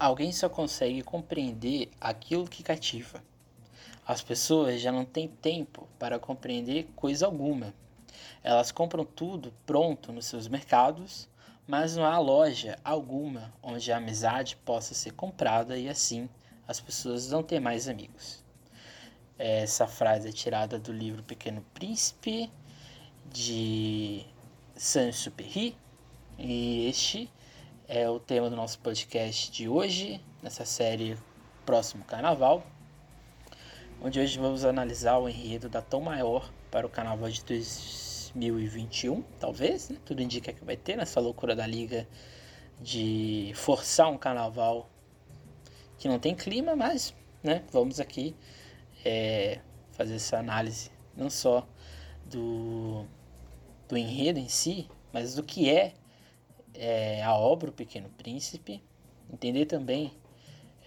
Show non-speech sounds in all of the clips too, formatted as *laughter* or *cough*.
Alguém só consegue compreender aquilo que cativa. As pessoas já não têm tempo para compreender coisa alguma. Elas compram tudo pronto nos seus mercados, mas não há loja alguma onde a amizade possa ser comprada e assim as pessoas não têm mais amigos. Essa frase é tirada do livro Pequeno Príncipe de Saint-Exupéry e este é o tema do nosso podcast de hoje, nessa série Próximo Carnaval, onde hoje vamos analisar o enredo da Tom Maior para o Carnaval de 2021, talvez, né? tudo indica que vai ter nessa loucura da liga de forçar um carnaval que não tem clima, mas né, vamos aqui é, fazer essa análise não só do, do enredo em si, mas do que é é, a obra O Pequeno Príncipe, entender também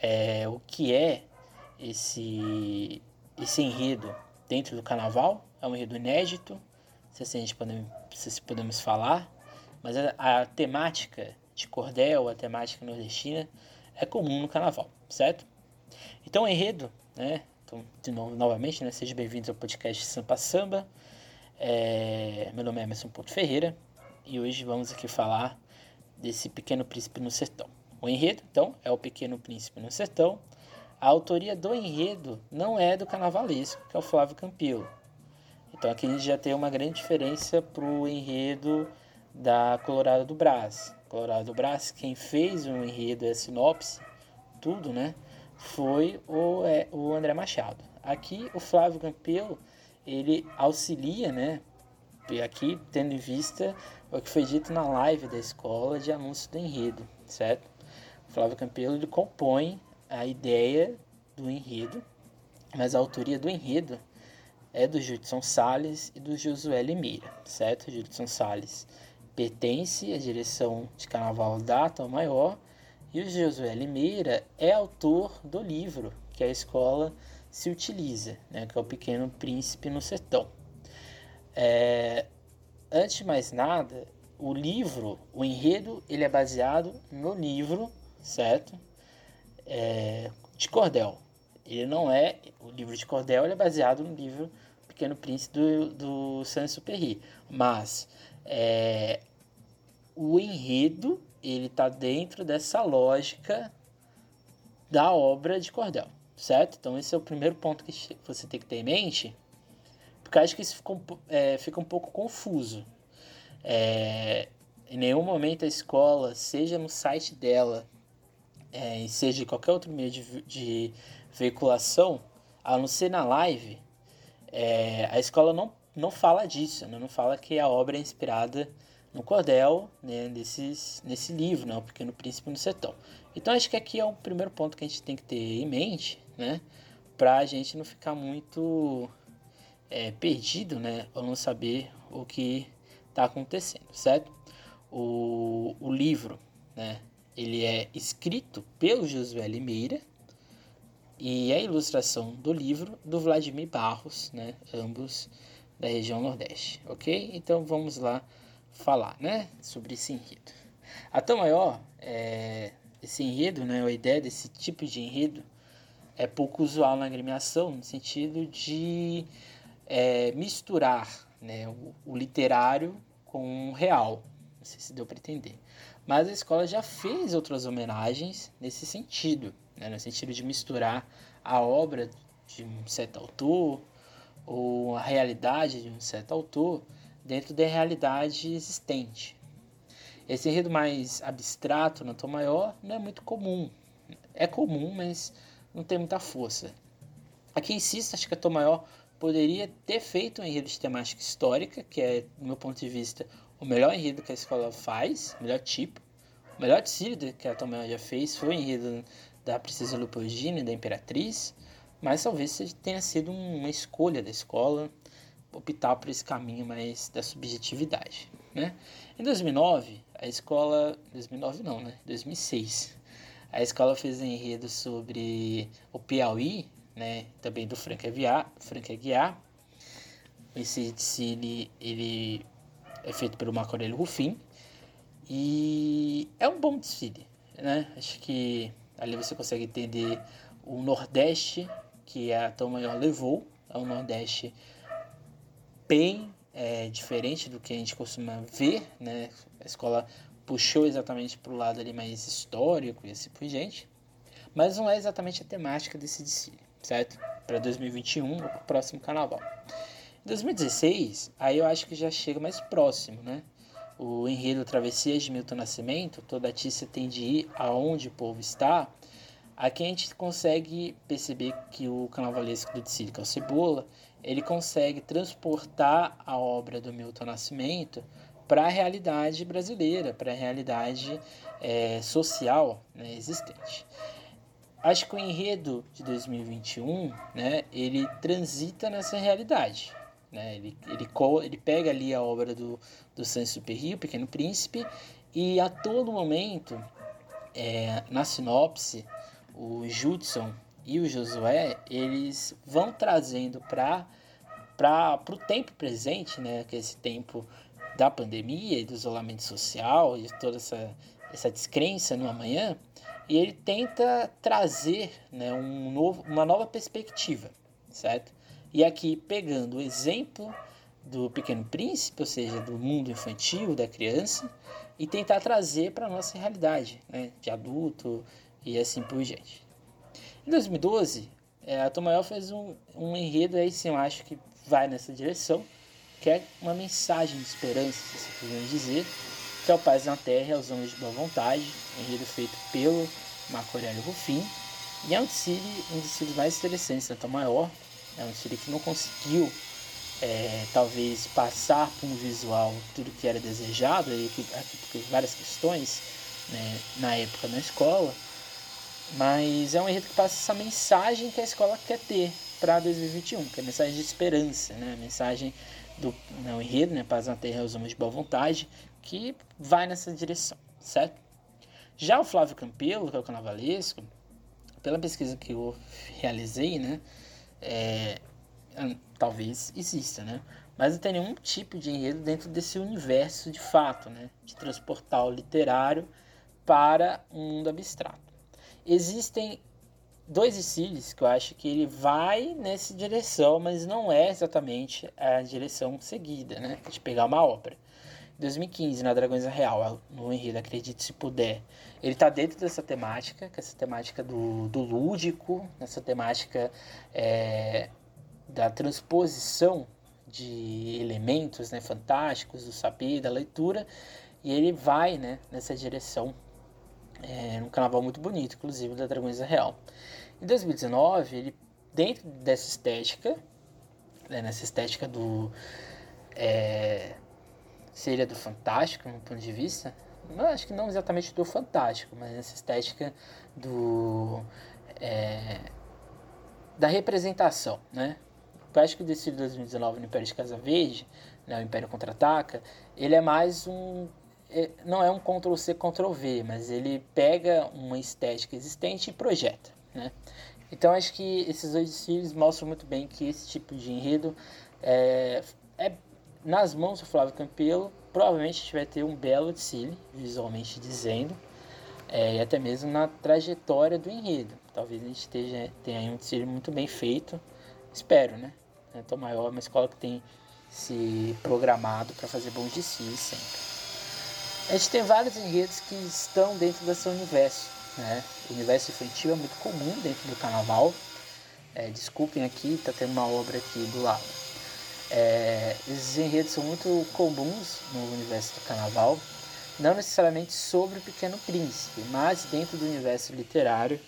é, o que é esse, esse enredo dentro do carnaval, é um enredo inédito, se a gente pode, se podemos falar, mas a, a temática de cordel, a temática nordestina é comum no carnaval, certo? Então, o enredo, né? Então, de novo, novamente, né? Sejam bem-vindos ao podcast Sampa Samba. É, meu nome é Emerson Porto Ferreira e hoje vamos aqui falar desse Pequeno Príncipe no Sertão. O enredo, então, é o Pequeno Príncipe no Sertão. A autoria do enredo não é do carnavalesco, que é o Flávio Campilo. Então aqui a gente já tem uma grande diferença para o enredo da Colorado do Brás. Colorado do Brás, quem fez o enredo, a sinopse, tudo, né? Foi o, é, o André Machado. Aqui o Flávio Campelo, ele auxilia, né? E aqui, tendo em vista o que foi dito na live da escola de anúncio do enredo, certo? O Flávio Campelo ele compõe a ideia do enredo, mas a autoria do enredo é do Judson Salles e do Josué Limeira, certo? Judson Salles pertence à direção de Carnaval da Tom Maior e o Josué Limeira é autor do livro que a escola se utiliza, né, que é o Pequeno Príncipe no Sertão. É, antes de mais nada, o livro, o enredo, ele é baseado no livro, certo? É, de Cordel. Ele não é. O livro de Cordel é baseado no livro Pequeno Príncipe do, do Saint-Exupéry. Mas é, o enredo, ele está dentro dessa lógica da obra de Cordel, certo? Então esse é o primeiro ponto que você tem que ter em mente porque acho que isso fica um, é, fica um pouco confuso. É, em nenhum momento a escola, seja no site dela, é, seja em qualquer outro meio de, de veiculação, a não ser na live, é, a escola não, não fala disso, né? não fala que a obra é inspirada no cordel, né, nesses, nesse livro, né, O Pequeno Príncipe no Sertão. Então acho que aqui é o primeiro ponto que a gente tem que ter em mente, né, para a gente não ficar muito é, perdido, né, ou não saber o que está acontecendo, certo? O, o livro, né, ele é escrito pelo Josué Limeira e a ilustração do livro do Vladimir Barros, né, ambos da região Nordeste, ok? Então vamos lá falar, né, sobre esse enredo. A tão maior, é, esse enredo, né, a ideia desse tipo de enredo é pouco usual na agremiação, no sentido de é, misturar né, o, o, literário com o real. Não sei se deu para entender. Mas a escola já fez outras homenagens nesse sentido, né, no sentido de misturar a obra de um certo autor ou a realidade de um certo autor dentro da realidade existente. Esse enredo mais abstrato na tom maior não é muito comum. É comum, mas não tem muita força. Aqui insisto, acho que a tom maior poderia ter feito um enredo de temática histórica, que é, do meu ponto de vista, o melhor enredo que a escola faz, o melhor tipo. O melhor desfile que a Tomé já fez foi o enredo da Princesa Leopoldina e da Imperatriz, mas talvez tenha sido uma escolha da escola optar por esse caminho mais da subjetividade. Né? Em 2009, a escola. 2009 não, né? 2006. A escola fez um enredo sobre o Piauí, né, também do Frank Aguiar. Frank Aguiar. Esse desfile ele é feito pelo Marco Aurélio Rufin e é um bom desfile, né? Acho que Ali você consegue entender o Nordeste que a Tom Maior levou. É um Nordeste bem é, diferente do que a gente costuma ver, né? A escola puxou exatamente para o lado ali mais histórico e assim por gente. Mas não é exatamente a temática desse desfile, certo? Para 2021, o próximo carnaval. Em 2016, aí eu acho que já chega mais próximo, né? O enredo Travessias de Milton Nascimento, toda artista tem de ir aonde o povo está. Aqui a gente consegue perceber que o carnavalesco do desfile, que é o Cebola, ele consegue transportar a obra do Milton Nascimento para a realidade brasileira, para a realidade é, social né, existente. Acho que o enredo de 2021, né, ele transita nessa realidade. Né? Ele, ele, ele pega ali a obra do, do Saint-Exupéry, o Pequeno Príncipe, e a todo momento, é, na sinopse, o Judson e o Josué, eles vão trazendo para o tempo presente, né, que é esse tempo da pandemia e do isolamento social e toda essa, essa descrença no amanhã, e ele tenta trazer né, um novo, uma nova perspectiva, certo? E aqui, pegando o exemplo do Pequeno Príncipe, ou seja, do mundo infantil, da criança, e tentar trazer para a nossa realidade, né, de adulto e assim por diante. Em 2012, é, a Tom Maior fez um, um enredo aí, sim, eu acho que vai nessa direção, que é uma mensagem de esperança, se podemos dizer, que é o Paz na Terra e aos Homens de Boa Vontade, enredo feito pelo Marco Aurélio Rufin, e é um desfile, um dos mais interessantes da Tom Maior, é um desfile que não conseguiu é, talvez passar por um visual tudo que era desejado, aqui, aqui porque várias questões né, na época na escola, mas é um enredo que passa essa mensagem que a escola quer ter para 2021, que é a mensagem de esperança, né? a mensagem do não, né, enredo, né? Paz na Terra aos Homens de Boa Vontade, que vai nessa direção, certo? Já o Flávio Campelo, que é o carnavalesco, pela pesquisa que eu realizei, né? É, talvez exista, né? Mas não tem nenhum tipo de enredo dentro desse universo de fato, né? De transportar o literário para um mundo abstrato. Existem dois desfiles que eu acho que ele vai nessa direção, mas não é exatamente a direção seguida, né? De pegar uma obra. 2015, na Dragões Real, no enredo Acredite Se Puder, ele está dentro dessa temática, que é essa temática do, do lúdico, nessa temática é, da transposição de elementos né, fantásticos, do saber, da leitura, e ele vai né, nessa direção, é, um carnaval muito bonito, inclusive, da Dragões Real. Em 2019, ele, dentro dessa estética, né, nessa estética do... É, seria do fantástico, no ponto de vista, eu acho que não exatamente do fantástico, mas nessa estética do... É, da representação, né? Eu acho que o desfile de 2019 no Império de Casa Verde, né, o Império Contra-Ataca, ele é mais um... É, não é um Ctrl-C, Ctrl-V, mas ele pega uma estética existente e projeta, né? Então acho que esses dois desfiles mostram muito bem que esse tipo de enredo é, é nas mãos do Flávio Campelo, provavelmente a gente vai ter um belo desfile, visualmente dizendo, é, e até mesmo na trajetória do enredo. Talvez a gente esteja, tenha um desfile muito bem feito, espero, né? Tom Maior é uma escola que tem se programado para fazer bons desfiles sempre. A gente tem vários enredos que estão dentro desse universo. Né? O universo infantil é muito comum dentro do carnaval. É, desculpem aqui, está tendo uma obra aqui do lado. É, esses enredos são muito comuns no universo do carnaval, não necessariamente sobre o Pequeno Príncipe, mas dentro do universo literário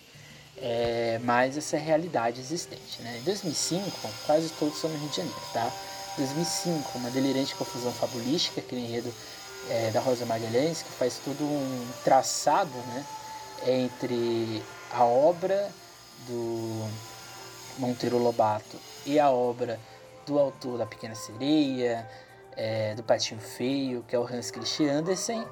é, mais essa realidade existente. Né? Em 2005, quase todos são no Rio de Janeiro, tá? 2005, uma delirante confusão fabulística, aquele enredo é, da Rosa Magalhães, que faz todo um traçado né, entre a obra do Monteiro Lobato e a obra do autor da Pequena Sereia, é, do Patinho Feio, que é o Hans Christian Andersen,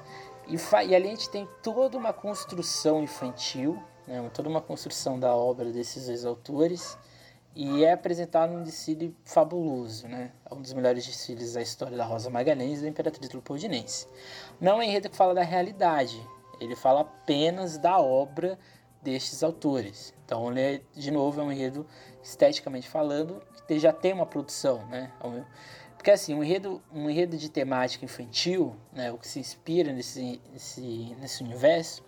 e, e ali a gente tem toda uma construção infantil né, toda uma construção da obra desses dois autores e é apresentado num desfile fabuloso, né? Um dos melhores desfiles da história da Rosa Magalhães e da Imperatriz Leopoldinense. Não é um enredo que fala da realidade, ele fala apenas da obra destes autores. Então, ele é, de novo, é um enredo esteticamente falando que já tem uma produção, né? Porque assim, um enredo, um enredo de temática infantil, né, o que se inspira nesse, nesse, nesse universo,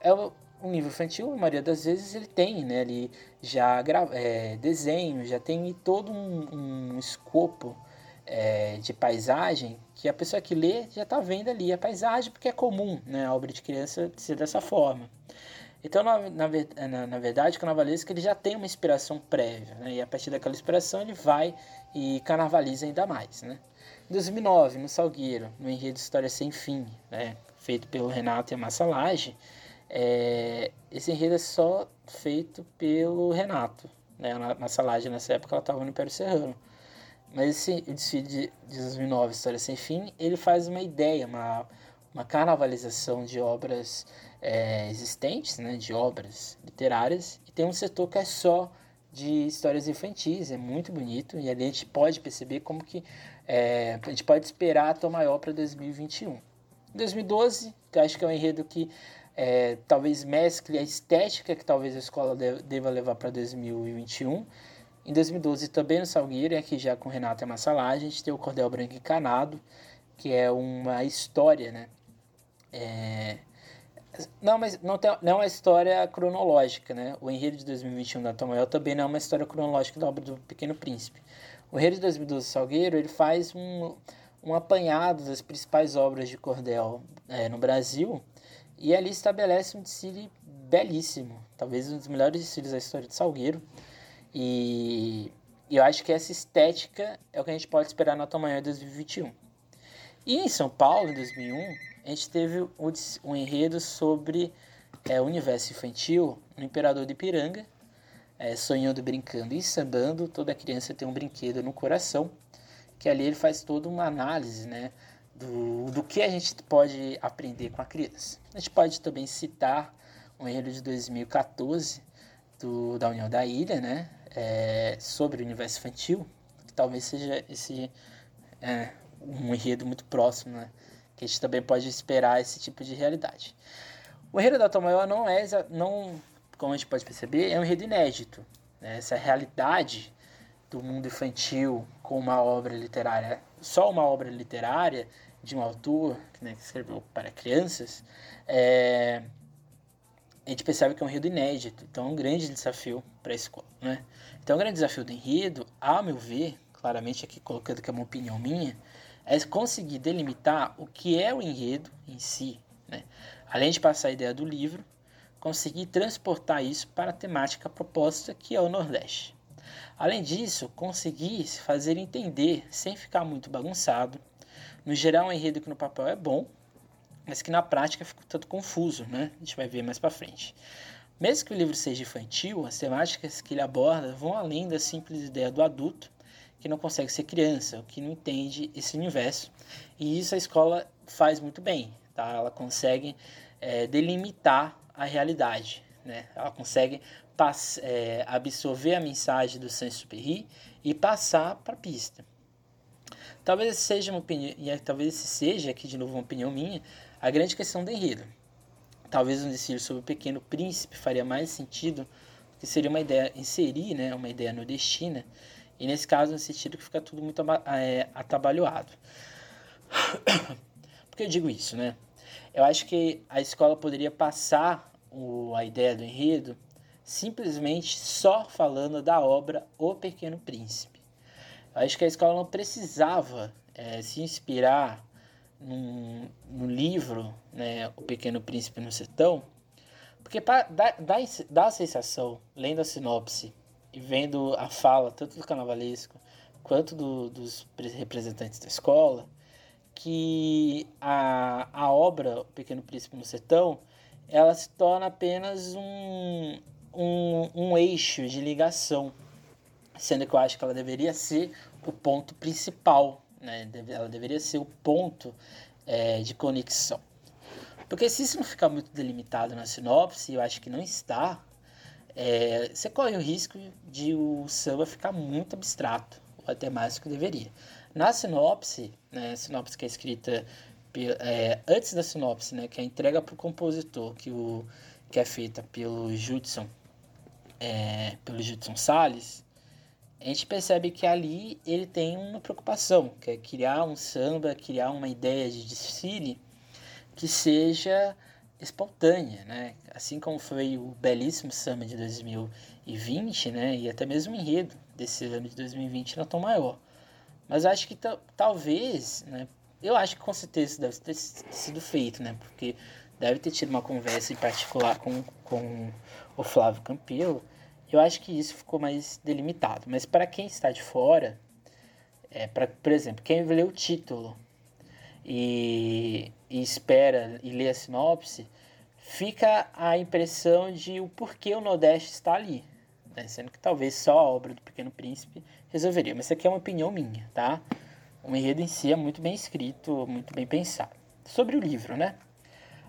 é um livro infantil, a maioria das vezes ele tem, né, ele já grava, é, desenho, já tem todo um, um escopo é, de paisagem que a pessoa que lê já está vendo ali a paisagem, porque é comum né, a obra de criança ser dessa forma. Então, na, na, na, na verdade, o carnavalesco ele já tem uma inspiração prévia, né? e a partir daquela inspiração ele vai e carnavaliza ainda mais. Né? Em 2009, no Salgueiro, no enredo História Sem Fim, né? feito pelo Renato e a Massa Laje, é, esse enredo é só feito pelo Renato. Né? A Massa Laje, nessa época, ela estava no Império Serrano. Mas esse desfile de, de 2009, História Sem Fim, ele faz uma ideia, uma, uma carnavalização de obras é, existentes, né, de obras literárias, e tem um setor que é só de histórias infantis, é muito bonito, e a gente pode perceber como que é, a gente pode esperar a Tom Maior para 2021. Em 2012, que eu acho que é um enredo que é, talvez mescle a estética que talvez a escola deva levar para 2021. Em 2012, também no Salgueiro, aqui já com Renata Massalage, a gente tem o Cordel Branco Encanado, que é uma história, né? É, não, mas não, tem, não é uma história cronológica, né? O enredo de 2021 da Tom Maior também não é uma história cronológica da obra do Pequeno Príncipe. O enredo de 2012 Salgueiro, ele faz um, um apanhado das principais obras de cordel é, no Brasil e ali estabelece um desfile belíssimo, talvez um dos melhores desfiles da história de Salgueiro. E, e eu acho que essa estética é o que a gente pode esperar na Tom Maior 2021. E em São Paulo, em 2001, a gente teve um enredo sobre é, o universo infantil no Imperador de Ipiranga, é, sonhando, brincando e sambando. Toda criança tem um brinquedo no coração, que ali ele faz toda uma análise né, do, do que a gente pode aprender com a criança. A gente pode também citar um enredo de 2014 do, da União da Ilha, né, é, sobre o universo infantil, que talvez seja esse é, um enredo muito próximo né, que a gente também pode esperar esse tipo de realidade. O enredo da Maior não é, não, como a gente pode perceber, é um enredo inédito. Né? Essa realidade do mundo infantil com uma obra literária, só uma obra literária de um autor né, que escreveu para crianças, é, a gente percebe que é um enredo inédito. Então é um grande desafio para a escola. Né? Então o grande desafio do enredo, a meu ver, claramente aqui colocando que é uma opinião minha, é conseguir delimitar o que é o enredo em si, né? além de passar a ideia do livro, conseguir transportar isso para a temática proposta que é o Nordeste. Além disso, conseguir se fazer entender sem ficar muito bagunçado. No geral, um enredo que no papel é bom, mas que na prática fica tanto confuso, né? A gente vai ver mais para frente. Mesmo que o livro seja infantil, as temáticas que ele aborda vão além da simples ideia do adulto que não consegue ser criança, que não entende esse universo. E isso a escola faz muito bem, tá? Ela consegue é, delimitar a realidade, né? Ela consegue é, absorver a mensagem do Saint-Exupéry e passar para a pista. Talvez seja uma opinião, e é, talvez esse seja aqui de novo uma opinião minha, a grande questão do enredo. Talvez um desfile sobre o Pequeno Príncipe faria mais sentido, que seria uma ideia inserir, né, uma ideia nordestina e nesse caso, no sentido que fica tudo muito é, atabalhoado. *coughs* Por que eu digo isso, né? Eu acho que a escola poderia passar o, a ideia do enredo simplesmente só falando da obra O Pequeno Príncipe. Eu acho que a escola não precisava é, se inspirar num, no livro né, O Pequeno Príncipe no Sertão, porque dá, dá, dá a sensação, lendo a sinopse e vendo a fala tanto do carnavalesco quanto do, dos representantes da escola, que a, a obra O Pequeno Príncipe no Sertão ela se torna apenas um, um, um eixo de ligação, sendo que eu acho que ela deveria ser o ponto principal, né? ela deveria ser o ponto é, de conexão. Porque se isso não ficar muito delimitado na sinopse, eu acho que não está, é, você corre o risco de o samba ficar muito abstrato, ou até mais do que deveria. Na sinopse, né, sinopse que é escrita é, antes da sinopse, né, que é entrega para o compositor, que o, que é feita pelo Judson, é, pelo Judson Salles, a gente percebe que ali ele tem uma preocupação, que é criar um samba, criar uma ideia de desfile que seja espontânea, né? Assim como foi o belíssimo samba de 2020, né? E até mesmo o enredo desse ano de 2020 não tão maior. Mas acho que talvez, né? Eu acho que com certeza deve ter sido feito, né? Porque deve ter tido uma conversa em particular com, com o Flávio Campelo. Eu acho que isso ficou mais delimitado. Mas para quem está de fora, é, pra, por exemplo, quem lê o título e, e espera e lê a sinopse, fica a impressão de o porquê o Nordeste está ali. Né? Sendo que talvez só a obra do Pequeno Príncipe resolveria. Mas isso aqui é uma opinião minha, tá? O enredo em si é muito bem escrito, muito bem pensado. Sobre o livro, né?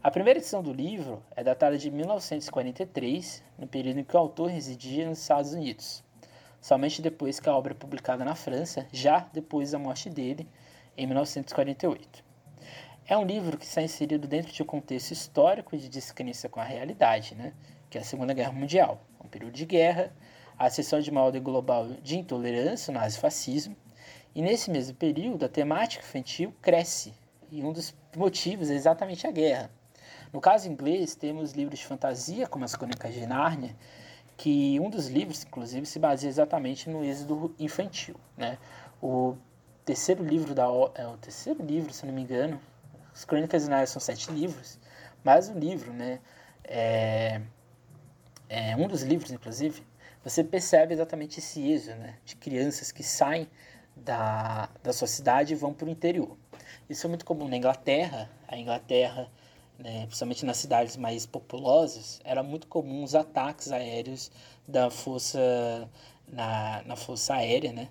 A primeira edição do livro é datada de 1943, no período em que o autor residia nos Estados Unidos, somente depois que a obra é publicada na França, já depois da morte dele, em 1948. É um livro que está inserido dentro de um contexto histórico de descrença com a realidade, né? que é a Segunda Guerra Mundial, um período de guerra, a ascensão de uma ordem global de intolerância, o nazifascismo, e nesse mesmo período a temática infantil cresce, e um dos motivos é exatamente a guerra. No caso inglês, temos livros de fantasia, como as Crônicas de Nárnia, que um dos livros, inclusive, se baseia exatamente no êxodo infantil. Né? O terceiro livro da é o terceiro livro, se não me engano, as Crônicas de Nárnia são sete livros, mas o livro, né, é, é um dos livros, inclusive, você percebe exatamente esse êxodo né, de crianças que saem da, da sua cidade e vão para o interior. Isso é muito comum na Inglaterra. A Inglaterra né, principalmente nas cidades mais populosas, era muito comum os ataques aéreos da força na, na força aérea, né,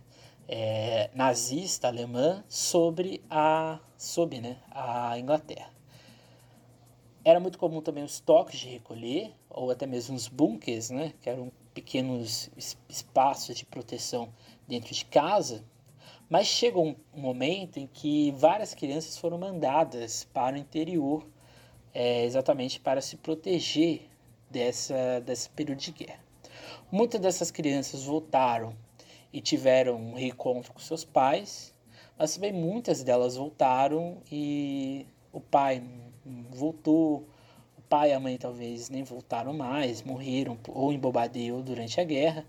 é, nazista alemã sobre a sobre, né, a Inglaterra. Era muito comum também os toques de recolher ou até mesmo os bunkers, né, que eram pequenos espaços de proteção dentro de casa. Mas chegou um momento em que várias crianças foram mandadas para o interior é, exatamente para se proteger dessa, desse período de guerra. Muitas dessas crianças voltaram e tiveram um reencontro com seus pais, mas também muitas delas voltaram e o pai voltou, o pai e a mãe talvez nem voltaram mais, morreram ou em Bobadil durante a guerra.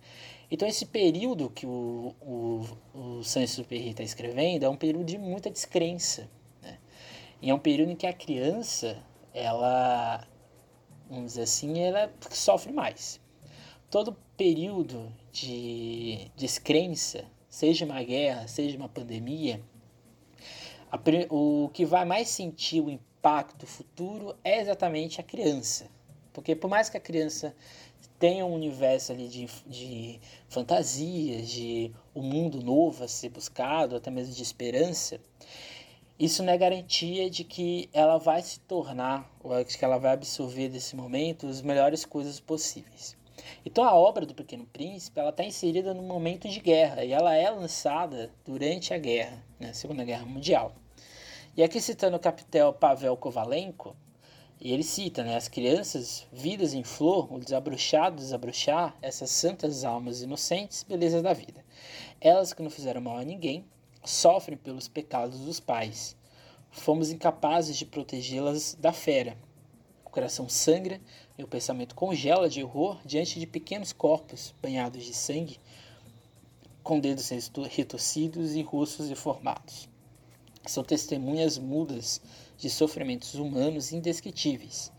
Então esse período que o, o, o Saint-Exupéry está escrevendo é um período de muita descrença. Né? E é um período em que a criança ela, vamos dizer assim, ela sofre mais. Todo período de descrença, seja uma guerra, seja uma pandemia, a, o que vai mais sentir o impacto futuro é exatamente a criança. Porque por mais que a criança tenha um universo ali de, de fantasias, de um mundo novo a ser buscado, até mesmo de esperança, isso não é garantia de que ela vai se tornar, ou de que ela vai absorver desse momento as melhores coisas possíveis. Então a obra do Pequeno Príncipe ela está inserida num momento de guerra e ela é lançada durante a guerra, né, Segunda Guerra Mundial. E aqui citando o capitão Pavel Kovalenko, e ele cita, né, as crianças, vidas em flor, o desabrochado, desabrochar, essas santas almas inocentes, belezas da vida. Elas que não fizeram mal a ninguém, sofrem pelos pecados dos pais. Fomos incapazes de protegê-las da fera. O coração sangra e o pensamento congela de horror diante de pequenos corpos banhados de sangue, com dedos retorcidos e rostos deformados. São testemunhas mudas de sofrimentos humanos indescritíveis.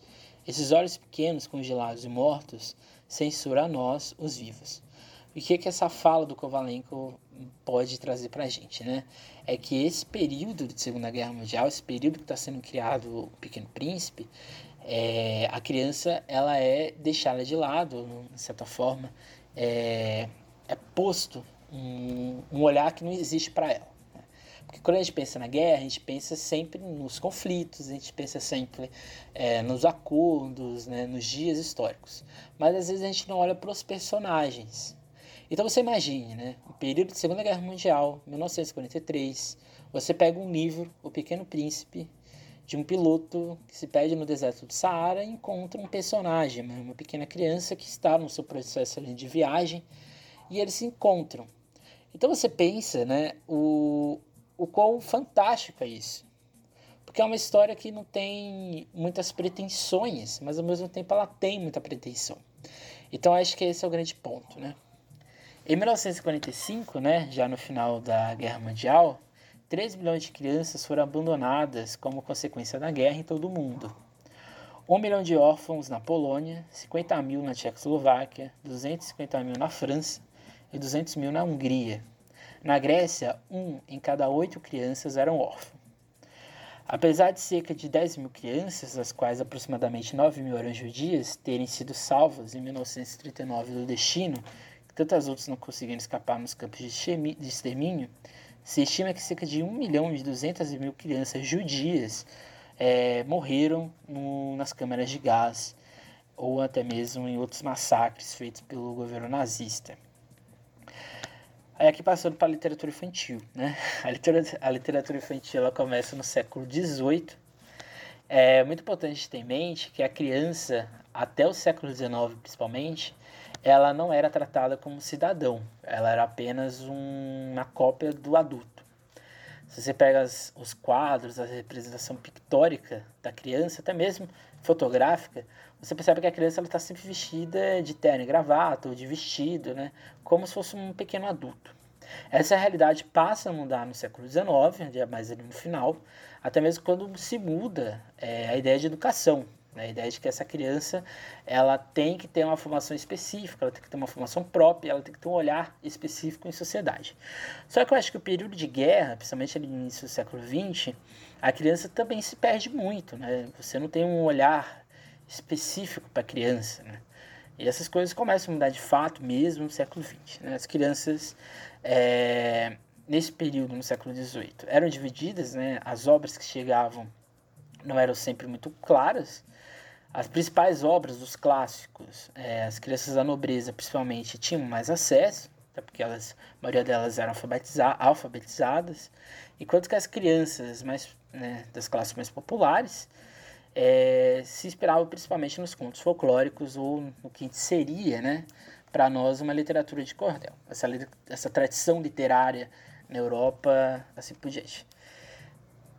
Esses olhos pequenos, congelados e mortos, censuram a nós, os vivos. O que, é que essa fala do Kovalenko pode trazer para a gente, né? É que esse período de Segunda Guerra Mundial, esse período que está sendo criado o Pequeno Príncipe, é, a criança ela é deixada de lado, de certa forma, é, é posto um, um, olhar que não existe para ela. Né? Porque quando a gente pensa na guerra, a gente pensa sempre nos conflitos, a gente pensa sempre é, nos acordos, né, nos dias históricos. Mas às vezes a gente não olha para os personagens. Então você imagine, né? O período de Segunda Guerra Mundial, 1943, você pega um livro, O Pequeno Príncipe, de um piloto que se perde no deserto do Saara e encontra um personagem, uma pequena criança que está no seu processo de viagem e eles se encontram. Então você pensa, né, o, o quão fantástico é isso. Porque é uma história que não tem muitas pretensões, mas ao mesmo tempo ela tem muita pretensão. Então acho que esse é o grande ponto, né? Em 1945, né, já no final da Guerra Mundial, 3 milhões de crianças foram abandonadas como consequência da guerra em todo o mundo. 1 milhão de órfãos na Polônia, 50 mil na Tchecoslováquia, 250 mil na França e 200 mil na Hungria. Na Grécia, um em cada oito crianças eram órfãos. Apesar de cerca de 10 mil crianças, das quais aproximadamente 9 mil eram judias, terem sido salvas em 1939 do destino, que tantas outras não conseguiram escapar nos campos de extermínio, se estima que cerca de 1 milhão e 200 mil crianças judias é, morreram no, nas câmeras de gás ou até mesmo em outros massacres feitos pelo governo nazista. Aí aqui passando para a literatura infantil, né? *laughs* A literatura, a literatura infantil ela começa no século XVIII. É muito importante ter em mente que a criança, até o século XIX principalmente, ela não era tratada como cidadão, ela era apenas um, uma cópia do adulto. Se você pega as, os quadros, a representação pictórica da criança, até mesmo fotográfica, você percebe que a criança está sempre vestida de terno e gravata ou de vestido, né? como se fosse um pequeno adulto. Essa realidade passa a mudar no século XIX, mais ali no final, até mesmo quando se muda é, a ideia de educação. A ideia de que essa criança ela tem que ter uma formação específica, ela tem que ter uma formação própria, ela tem que ter um olhar específico em sociedade. Só que eu acho que o período de guerra, principalmente no início do século XX, a criança também se perde muito. Né? Você não tem um olhar específico para a criança. Né? E essas coisas começam a mudar de fato mesmo no século XX. Né? As crianças, é, nesse período, no século XVIII, eram divididas, né? as obras que chegavam não eram sempre muito claras, as principais obras dos clássicos, é, as crianças da nobreza principalmente, tinham mais acesso, até porque elas, a maioria delas eram alfabetizadas, enquanto que as crianças mais, né, das classes mais populares é, se inspiravam principalmente nos contos folclóricos ou no que seria, né, para nós, uma literatura de cordel. Essa, essa tradição literária na Europa, assim por diante.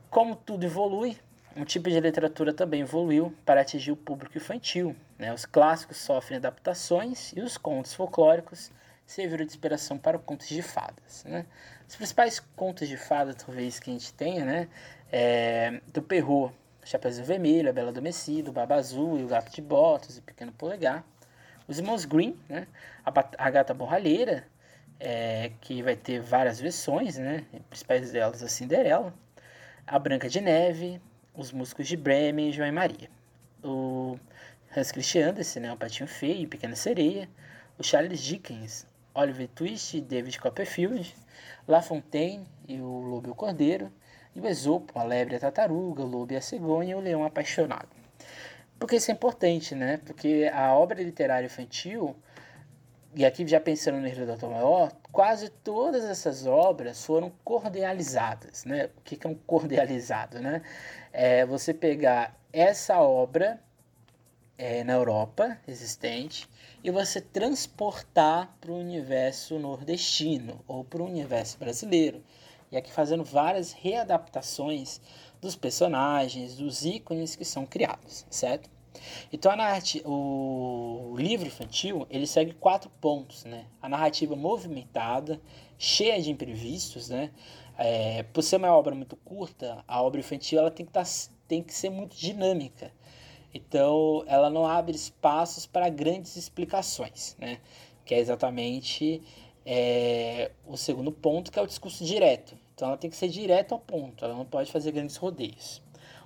Como tudo evolui, um tipo de literatura também evoluiu para atingir o público infantil. Né? Os clássicos sofrem adaptações e os contos folclóricos serviram de inspiração para contos de fadas. Né? Os principais contos de fadas, talvez, que a gente tenha, né? É, do Perrault, Chapeuzinho Vermelho, A Bela Adormecida, o Baba Azul e o Gato de Botas, o Pequeno Polegar. Os Irmãos Green, né? a, a Gata Borralheira, é, que vai ter várias versões, né? principais delas a Cinderela. A Branca de Neve, os músicos de Bremen e João e Maria. O Hans Christian Andersen, né, o Patinho Feio e Pequena Sereia. O Charles Dickens, Oliver Twist e David Copperfield. La Fontaine e o Lobo e o Cordeiro. E o Esopo, a Lebre e a Tartaruga, o Lobo e a Cegonha e o Leão Apaixonado. Por que isso é importante, né? Porque a obra literária infantil e aqui já pensando no Redator Maior, quase todas essas obras foram cordializadas, né? O que é um cordializado, né? É você pegar essa obra é, na Europa existente e você transportar para o universo nordestino ou para o universo brasileiro. E aqui fazendo várias readaptações dos personagens, dos ícones que são criados, certo? Então a narrativa, o livro infantil ele segue quatro pontos, né? A narrativa movimentada, cheia de imprevistos, né? É, por ser uma obra muito curta, a obra infantil ela tem que, tá, tem que ser muito dinâmica. Então ela não abre espaços para grandes explicações, né? Que é exatamente é, o segundo ponto, que é o discurso direto. Então ela tem que ser direto ao ponto, ela não pode fazer grandes rodeios.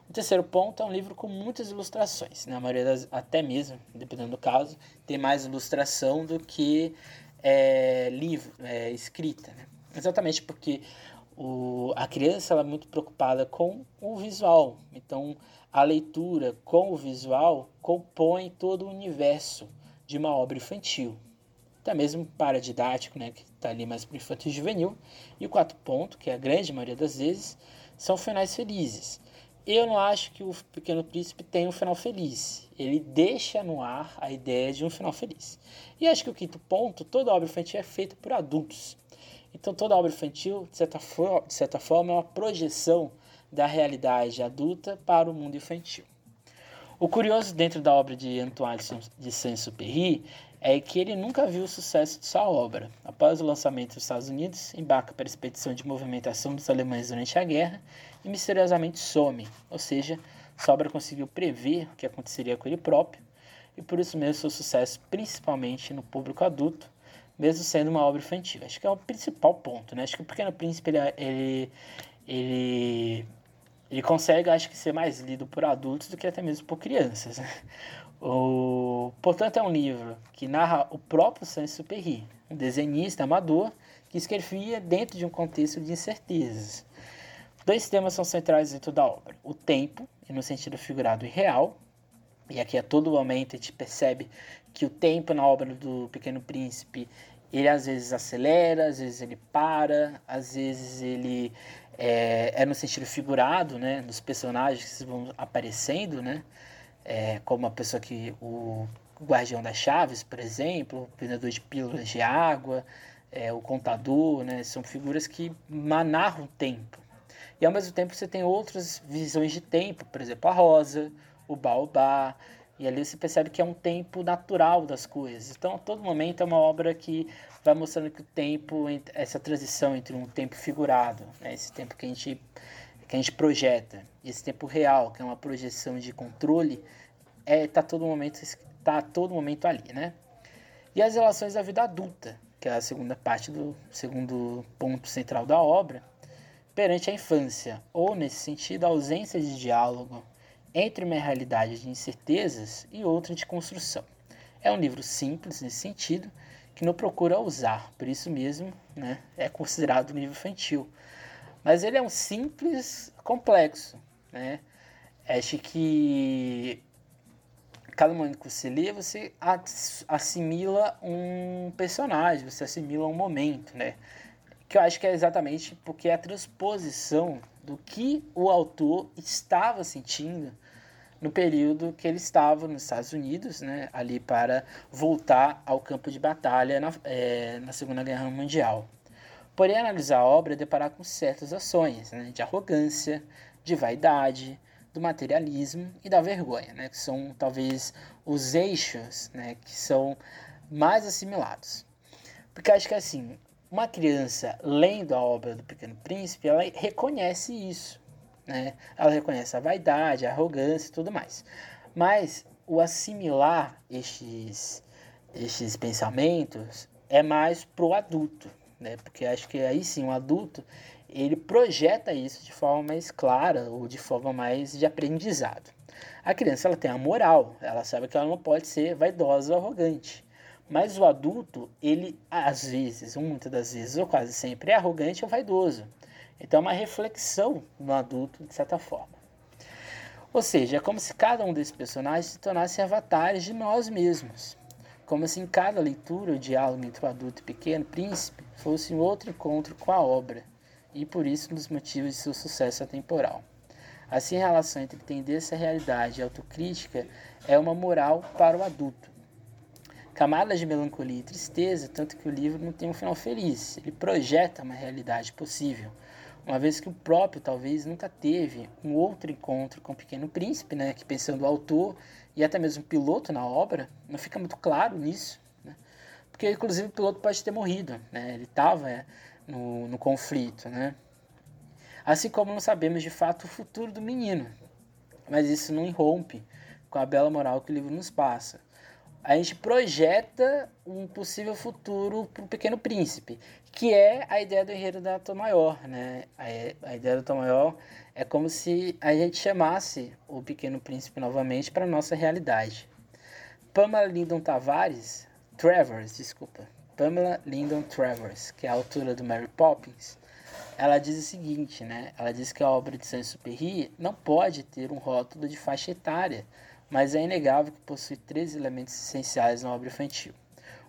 O terceiro ponto é um livro com muitas ilustrações, né? a maioria das, até mesmo, dependendo do caso, tem mais ilustração do que é, livro, é, escrita. Né? Exatamente porque o, a criança ela é muito preocupada com o visual, então a leitura com o visual compõe todo o universo de uma obra infantil. Até mesmo para didático, né, que está ali mais para infantil juvenil. E o quarto ponto, que é a grande maioria das vezes, são finais felizes. eu não acho que o Pequeno Príncipe tem um final feliz. Ele deixa no ar a ideia de um final feliz. E acho que o quinto ponto, toda obra infantil é feita por adultos. Então toda obra infantil, de certa, for de certa forma, é uma projeção da realidade adulta para o mundo infantil. O curioso dentro da obra de Antoine de Saint-Exupéry é que ele nunca viu o sucesso de sua obra. Após o lançamento nos Estados Unidos, embarca para a expedição de movimentação dos alemães durante a guerra e misteriosamente some, ou seja, sua obra conseguiu prever o que aconteceria com ele próprio e por isso mesmo seu sucesso principalmente no público adulto, mesmo sendo uma obra infantil. Acho que é o principal ponto, né? Acho que o Pequeno Príncipe ele, ele, ele ele consegue, acho que, ser mais lido por adultos do que até mesmo por crianças. *laughs* O, portanto, é um livro que narra o próprio Saint-Exupéry, um desenhista amador que escrevia dentro de um contexto de incertezas. Dois temas são centrais dentro da obra: o tempo, no sentido figurado e real, e aqui a todo momento a gente percebe que o tempo na obra do Pequeno Príncipe ele às vezes acelera, às vezes ele para, às vezes ele é, é no sentido figurado, né, dos personagens que vão aparecendo, né, é, como a pessoa que o, guardião das chaves, por exemplo, o vendedor de pílulas de água, é, o contador, né, são figuras que narram o tempo. E ao mesmo tempo você tem outras visões de tempo, por exemplo, a rosa, o baobá, e ali você percebe que é um tempo natural das coisas. Então, a todo momento é uma obra que vai mostrando que o tempo, essa transição entre um tempo figurado, né, esse tempo que a gente que a gente projeta, e esse tempo real, que é uma projeção de controle, é tá todo momento tá todo momento ali, né? E as relações da vida adulta, que é a segunda parte do segundo ponto central da obra, perante a infância, ou nesse sentido, a ausência de diálogo entre uma realidade de incertezas e outra de construção. É um livro simples nesse sentido, que não procura usar, por isso mesmo né, é considerado um livro infantil. Mas ele é um simples complexo. Né? Acho que cada momento que você lê, você assimila um personagem, você assimila um momento, né? Que eu acho que é exatamente porque é a transposição do que o autor estava sentindo no período que ele estava nos Estados Unidos, né, ali para voltar ao campo de batalha na, é, na Segunda Guerra Mundial. Porém, analisar a obra é deparar com certas ações né, de arrogância, de vaidade, do materialismo e da vergonha, né, que são talvez os eixos né, que são mais assimilados. Porque acho que assim, uma criança lendo a obra do Pequeno Príncipe, ela reconhece isso. Né? Ela reconhece a vaidade, a arrogância e tudo mais. Mas o assimilar estes, estes pensamentos é mais pro adulto, né? Porque acho que aí sim, o adulto, ele projeta isso de forma mais clara ou de forma mais de aprendizado. A criança ela tem a moral, ela sabe que ela não pode ser vaidosa ou arrogante. Mas o adulto, ele às vezes, muitas das vezes, ou quase sempre, é arrogante ou vaidoso. Então é uma reflexão no adulto, de certa forma. Ou seja, é como se cada um desses personagens se tornasse avatares de nós mesmos. Como se em cada leitura o diálogo entre o adulto e o pequeno príncipe fosse um outro encontro com a obra, e por isso um dos motivos de seu sucesso atemporal. Assim, a relação entre entender essa realidade e autocrítica é uma moral para o adulto. Camadas de melancolia e tristeza, tanto que o livro não tem um final feliz, ele projeta uma realidade possível, uma vez que o próprio talvez nunca teve um outro encontro com o Pequeno Príncipe, né, que pensando o autor e até mesmo o piloto na obra, não fica muito claro nisso, né, porque inclusive o piloto pode ter morrido, né, ele estava é, no, no conflito, né, assim como não sabemos de fato o futuro do menino, mas isso não irrompe com a bela moral que o livro nos passa a gente projeta um possível futuro para o Pequeno Príncipe, que é a ideia do enredo da Tom Maior, né? A, a ideia do Tom Maior é como se a gente chamasse o Pequeno Príncipe novamente para nossa realidade. Pamela Lindon Tavares, Travers, desculpa, Pamela Lindon Travers, que é a autora do Mary Poppins, ela diz o seguinte, né? Ela diz que a obra de Saint-Exupéry não pode ter um rótulo de faixa etária, mas é inegável que possui três elementos essenciais na obra infantil.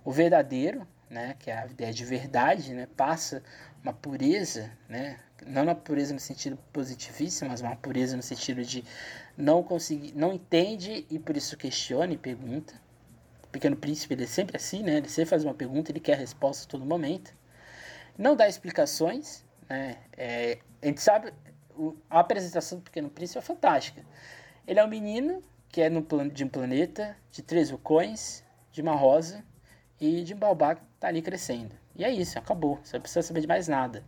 O verdadeiro, né, que é a ideia de verdade, né, passa uma pureza, né, não uma pureza no sentido positivíssimo, mas uma pureza no sentido de não conseguir, não entende e por isso questiona e pergunta. O Pequeno Príncipe ele é sempre assim, né? Ele sempre faz uma pergunta, ele quer a resposta a todo momento. Não dá explicações, né? É, a gente sabe, a apresentação do Pequeno Príncipe é fantástica. Ele é um menino que é no, de um planeta, de três vulcões, de uma rosa e de um baobá que está ali crescendo. E é isso, acabou. Você não precisa saber de mais nada.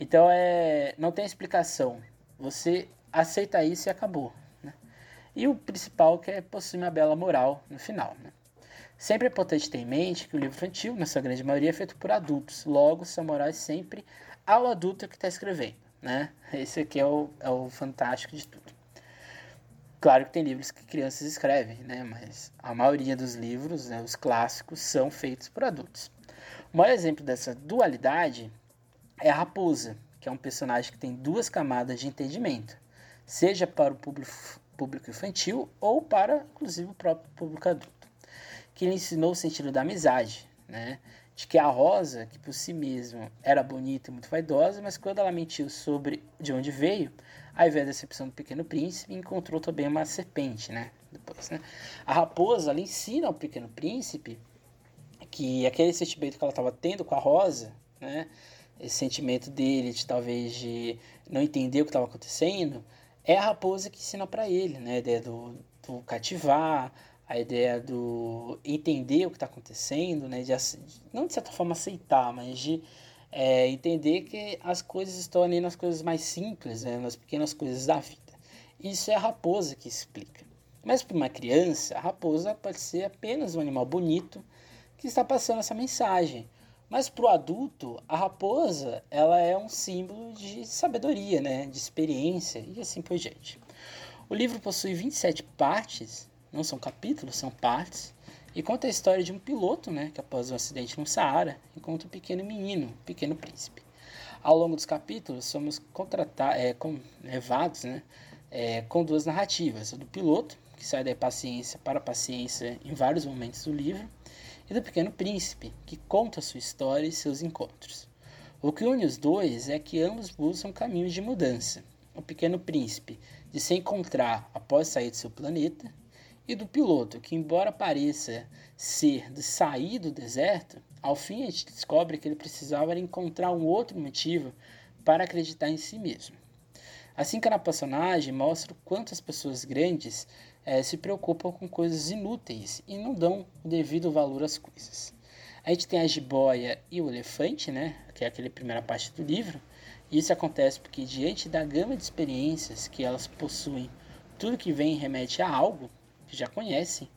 Então é, não tem explicação. Você aceita isso e acabou. Né? E o principal que é possuir uma bela moral no final. Né? Sempre é importante ter em mente que o livro infantil, na sua grande maioria, é feito por adultos. Logo, sua moral é sempre ao adulto que está escrevendo. Né? Esse aqui é o, é o fantástico de tudo. Claro que tem livros que crianças escrevem, né? mas a maioria dos livros, né, os clássicos, são feitos por adultos. O maior exemplo dessa dualidade é a raposa, que é um personagem que tem duas camadas de entendimento, seja para o público, público infantil ou para, inclusive, o próprio público adulto, que lhe ensinou o sentido da amizade, né? De que a Rosa, que por si mesma era bonita e muito vaidosa, mas quando ela mentiu sobre de onde veio, ao invés da decepção do Pequeno Príncipe, encontrou também uma serpente, né? Depois, né? A raposa, ela ensina ao Pequeno Príncipe que aquele sentimento que ela estava tendo com a Rosa, né? esse sentimento dele de talvez de não entender o que estava acontecendo, é a raposa que ensina para ele, né? A ideia do, do cativar, a ideia do entender o que está acontecendo, né? De, não de certa forma aceitar, mas de é, entender que as coisas estão ali nas coisas mais simples, né? nas pequenas coisas da vida. Isso é a raposa que explica. Mas para uma criança, a raposa pode ser apenas um animal bonito que está passando essa mensagem. Mas para o adulto, a raposa ela é um símbolo de sabedoria, né? de experiência e assim por diante. O livro possui 27 partes, não são capítulos, são partes, e conta a história de um piloto né, que, após um acidente no Saara, encontra um pequeno menino, um pequeno príncipe. Ao longo dos capítulos, somos é, com, levados né, é, com duas narrativas: a do piloto, que sai da paciência para a paciência em vários momentos do livro, e do Pequeno Príncipe, que conta sua história e seus encontros. O que une os dois é que ambos buscam caminhos de mudança. O Pequeno Príncipe de se encontrar após sair de seu planeta, e do piloto, que, embora pareça ser de sair do deserto, ao fim a gente descobre que ele precisava encontrar um outro motivo para acreditar em si mesmo. Assim, cada personagem mostra o quanto as pessoas grandes é, se preocupam com coisas inúteis e não dão o devido valor às coisas. A gente tem a jiboia e o elefante, né, que é aquela primeira parte do livro. E isso acontece porque, diante da gama de experiências que elas possuem, tudo que vem remete a algo que já conhecem,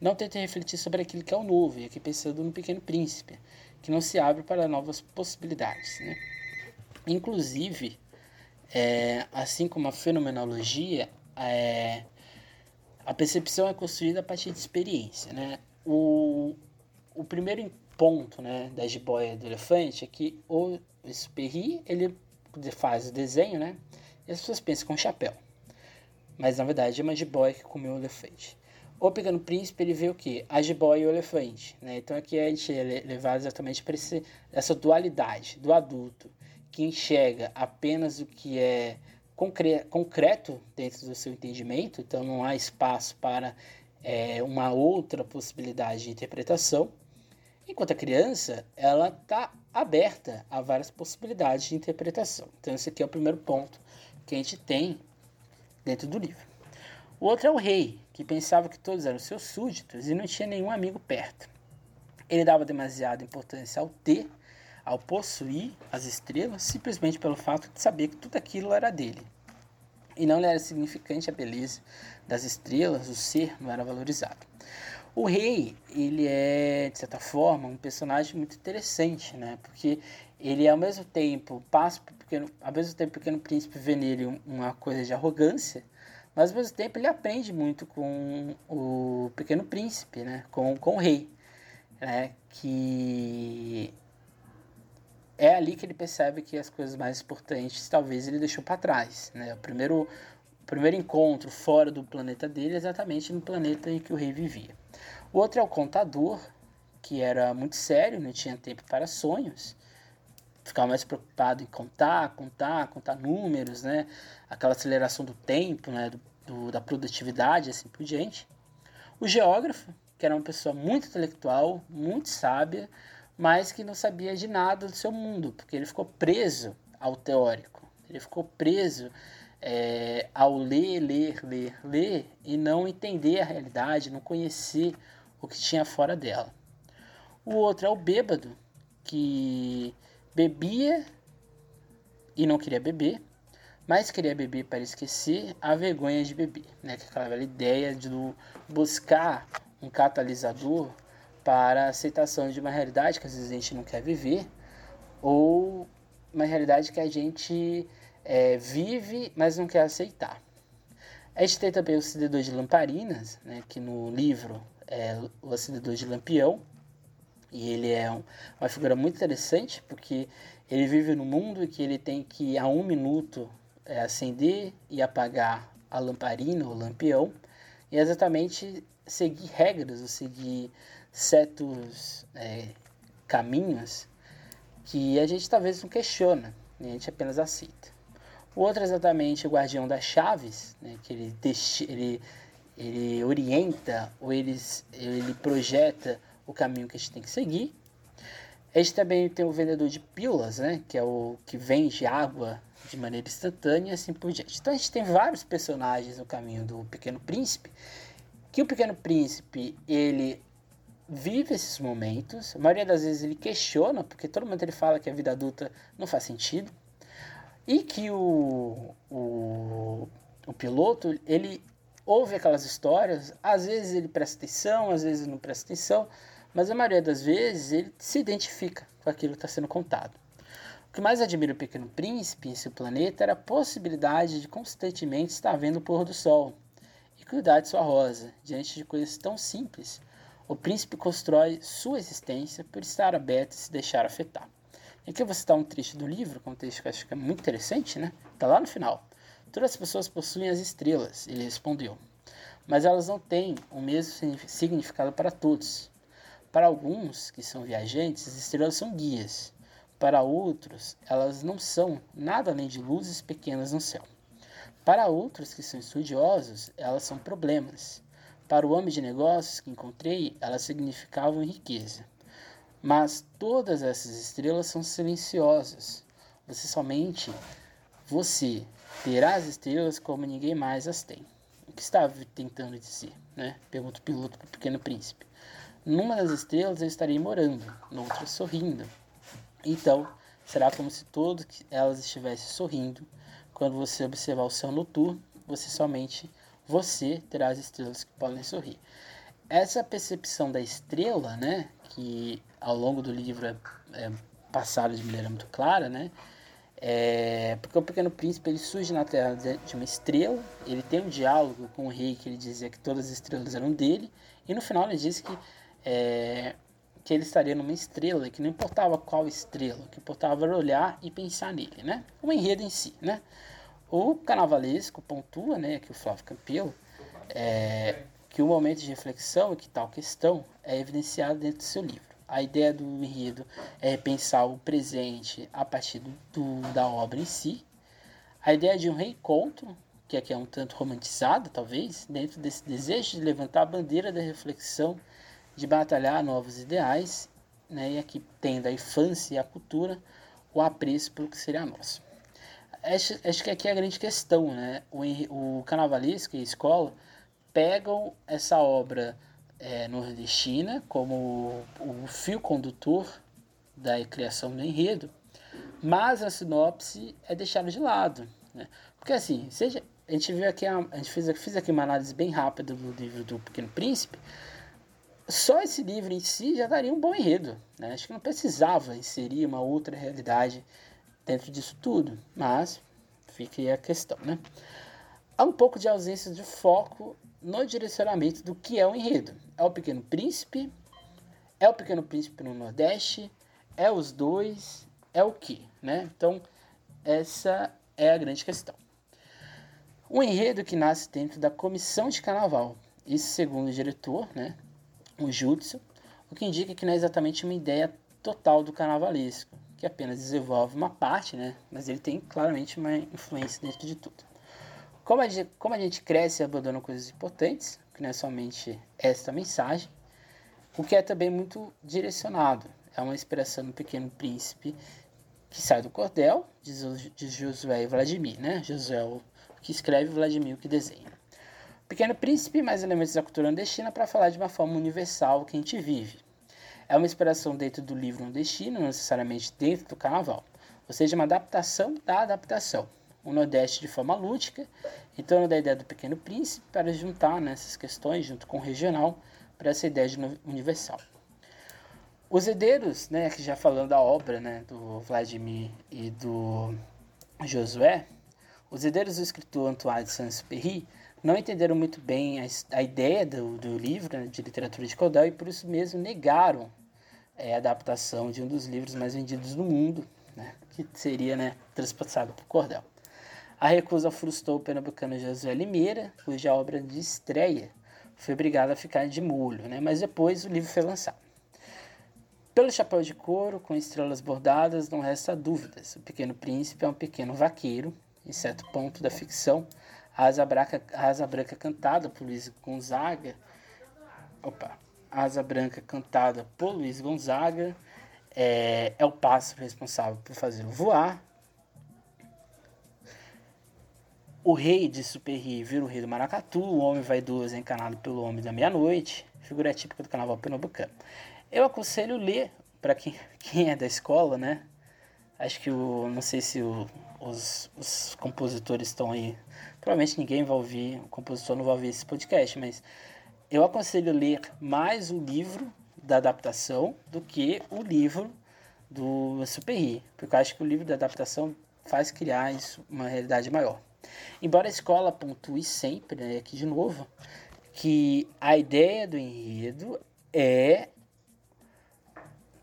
não tentem refletir sobre aquilo que é o novo, e aqui pensando no Pequeno Príncipe, que não se abre para novas possibilidades. Né? Inclusive, é, assim como a fenomenologia, é, a percepção é construída a partir de experiência, né? O, o primeiro ponto, né, da jiboia do elefante é que o Sperry, ele faz o desenho, né? E as pessoas pensam com chapéu. Mas na verdade é uma jiboia que comeu o elefante. O Pequeno Príncipe, ele vê o quê? A jiboia e o elefante, né? Então aqui a gente é levado exatamente para essa dualidade do adulto que enxerga apenas o que é concre concreto dentro do seu entendimento, então não há espaço para é, uma outra possibilidade de interpretação. Enquanto a criança, ela está aberta a várias possibilidades de interpretação. Então, esse aqui é o primeiro ponto que a gente tem dentro do livro. O outro é o rei, que pensava que todos eram seus súditos e não tinha nenhum amigo perto. Ele dava demasiada importância ao ter ao possuir as estrelas simplesmente pelo fato de saber que tudo aquilo era dele. E não lhe era significante a beleza das estrelas, o ser não era valorizado. O rei, ele é, de certa forma, um personagem muito interessante, né? Porque ele, ao mesmo tempo, passa pequeno, ao mesmo tempo, o pequeno príncipe vê nele uma coisa de arrogância, mas ao mesmo tempo ele aprende muito com o pequeno príncipe, né? Com, com o rei, né? Que é ali que ele percebe que as coisas mais importantes talvez ele deixou para trás. Né? O, primeiro, o primeiro encontro fora do planeta dele é exatamente no planeta em que o rei vivia. O outro é o contador, que era muito sério, não tinha tempo para sonhos. Ficava mais preocupado em contar, contar, contar números, né? Aquela aceleração do tempo, né? Do, do, da produtividade, assim por diante. O geógrafo, que era uma pessoa muito intelectual, muito sábia, mas que não sabia de nada do seu mundo, porque ele ficou preso ao teórico. Ele ficou preso é, ao ler, ler, ler, ler e não entender a realidade, não conhecer o que tinha fora dela. O outro é o bêbado, que bebia e não queria beber, mas queria beber para esquecer a vergonha de beber, né? Que é aquela velha ideia de buscar um catalisador para a aceitação de uma realidade que às vezes a gente não quer viver, ou uma realidade que a gente é, vive, mas não quer aceitar. A gente tem também o acendedor de lamparinas, né, que no livro é o acendedor de lampião, e ele é um, uma figura muito interessante, porque ele vive no mundo que ele tem que, a um minuto, é, acender e apagar a lamparina, o lampião, e exatamente seguir regras, ou seguir certos é, caminhos que a gente talvez não questiona, né? a gente apenas aceita. O outro é exatamente o guardião das chaves, né? que ele, ele, ele orienta ou ele, ele projeta o caminho que a gente tem que seguir. A gente também tem o vendedor de pílulas, né? que é o que vende água de maneira instantânea e assim por diante. Então a gente tem vários personagens no caminho do Pequeno Príncipe, que o Pequeno Príncipe, ele vive esses momentos, a maioria das vezes ele questiona, porque todo mundo ele fala que a vida adulta não faz sentido, e que o, o, o piloto, ele ouve aquelas histórias, às vezes ele presta atenção, às vezes não presta atenção, mas a maioria das vezes ele se identifica com aquilo que está sendo contado. O que mais admira o Pequeno Príncipe em seu planeta era a possibilidade de constantemente estar vendo o pôr do sol e cuidar de sua rosa, diante de coisas tão simples o príncipe constrói sua existência por estar aberto e se deixar afetar. E aqui eu vou citar um trecho do livro, um trecho que eu acho que é muito interessante, né? Está lá no final. Todas as pessoas possuem as estrelas, ele respondeu. Mas elas não têm o mesmo significado para todos. Para alguns que são viajantes, as estrelas são guias. Para outros, elas não são nada além de luzes pequenas no céu. Para outros que são estudiosos, elas são problemas. Para o homem de negócios que encontrei, elas significavam riqueza. Mas todas essas estrelas são silenciosas. Você somente, você, terá as estrelas como ninguém mais as tem. O que está tentando dizer? Né? Pergunta o piloto para o pequeno príncipe. Numa das estrelas eu estarei morando, noutra sorrindo. Então, será como se todas elas estivessem sorrindo. Quando você observar o céu noturno, você somente você terá as estrelas que podem sorrir. Essa percepção da estrela, né, que ao longo do livro é, é passada de maneira muito clara, né, é, porque o Pequeno Príncipe ele surge na Terra de uma estrela, ele tem um diálogo com o rei que ele dizia que todas as estrelas eram dele, e no final ele diz que, é, que ele estaria numa estrela, que não importava qual estrela, o que importava era olhar e pensar nele, né? O enredo em si, né? O carnavalesco pontua, né, aqui o Flávio Campelo, é, que o momento de reflexão e que tal questão é evidenciado dentro do seu livro. A ideia do enredo é pensar o presente a partir do, do, da obra em si. A ideia de um reencontro, que aqui é um tanto romantizada, talvez, dentro desse desejo de levantar a bandeira da reflexão, de batalhar novos ideais, né, e aqui tendo a infância e a cultura, o apreço pelo que seria nosso acho, acho que aqui é a grande questão, né? O, o carnavalesco e a escola pegam essa obra é, nordestina como o, o fio condutor da criação do enredo, mas a sinopse é deixada de lado, né? Porque assim, seja, a gente viu aqui, a, a gente fez, aqui uma análise bem rápida do livro do Pequeno Príncipe, só esse livro em si já daria um bom enredo, né? Acho que não precisava inserir uma outra realidade dentro disso tudo, mas fica aí a questão, né? Há um pouco de ausência de foco no direcionamento do que é o enredo. É o Pequeno Príncipe? É o Pequeno Príncipe no Nordeste? É os dois? É o que, né? Então, essa é a grande questão. Um enredo que nasce dentro da comissão de carnaval. Isso segundo o diretor, né? O Judson, o que indica que não é exatamente uma ideia total do carnavalesco, que apenas desenvolve uma parte, né? Mas ele tem claramente uma influência dentro de tudo. Como a gente, como a gente cresce e abandona coisas importantes, que não é somente esta mensagem, o que é também muito direcionado. É uma inspiração do Pequeno Príncipe que sai do cordel, de Josué e Vladimir, né? Josué o que escreve, Vladimir o que desenha. Pequeno Príncipe, mais elementos da cultura nordestina para falar de uma forma universal que a gente vive. É uma inspiração dentro do livro nordestino, não necessariamente dentro do carnaval. Ou seja, uma adaptação da adaptação. O Nordeste de forma lúdica, em torno da ideia do Pequeno Príncipe, para juntar nessas né, questões, junto com o regional, para essa ideia de universal. Os herdeiros, né, que já falando da obra né, do Vladimir e do Josué, os herdeiros do escritor Antoine de Saint-Exupéry não entenderam muito bem a, a ideia do, do livro né, de literatura de cordel e por isso mesmo negaram é, a adaptação de um dos livros mais vendidos no mundo, né, que seria né, transportado por cordel. A recusa frustrou o pernambucano José Limeira, cuja obra de estreia foi obrigada a ficar de molho, né, mas depois o livro foi lançado. Pelo chapéu de couro, com estrelas bordadas, não resta dúvidas. O Pequeno Príncipe é um pequeno vaqueiro, em certo ponto da ficção, Asa Branca, Asa Branca cantada por Luiz Gonzaga. Opa. Asa Branca cantada por Luiz Gonzaga. É, é o pássaro responsável por fazê-lo voar. O rei de Superri vira o rei do Maracatu. O homem vaidoso é encanado pelo homem da meia-noite. Figura típica do carnaval pernambucano. Eu aconselho ler para quem, *laughs* quem é da escola, né? Acho que o. Não sei se o, os, os compositores estão aí Provavelmente ninguém vai ouvir, o compositor não vai ouvir esse podcast, mas eu aconselho ler mais o livro da adaptação do que o livro do Superri, porque eu acho que o livro da adaptação faz criar isso, uma realidade maior. Embora a escola pontue sempre, né, aqui de novo, que a ideia do enredo é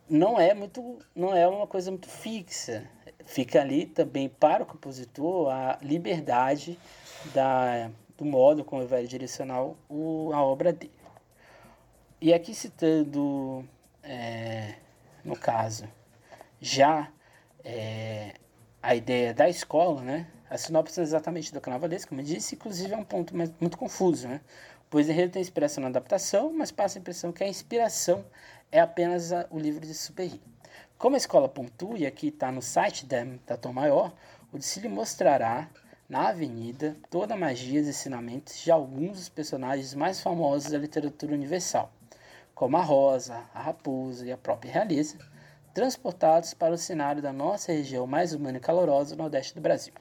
não é muito não é uma coisa muito fixa fica ali também para o compositor a liberdade da, do modo como ele vai direcionar o, a obra dele. E aqui citando, é, no caso, já é, a ideia da escola, né? A sinopse é exatamente do carnavalesco, como eu disse, inclusive é um ponto muito confuso, né? Pois ele tem inspiração na adaptação, mas passa a impressão que a inspiração é apenas a, o livro de Superri. Como a escola pontua, e aqui está no site da, da Tom Maior, o desfile mostrará na avenida toda a magia e ensinamentos de alguns dos personagens mais famosos da literatura universal, como a Rosa, a Raposa e a própria Realeza, transportados para o cenário da nossa região mais humana e calorosa do Nordeste do Brasil.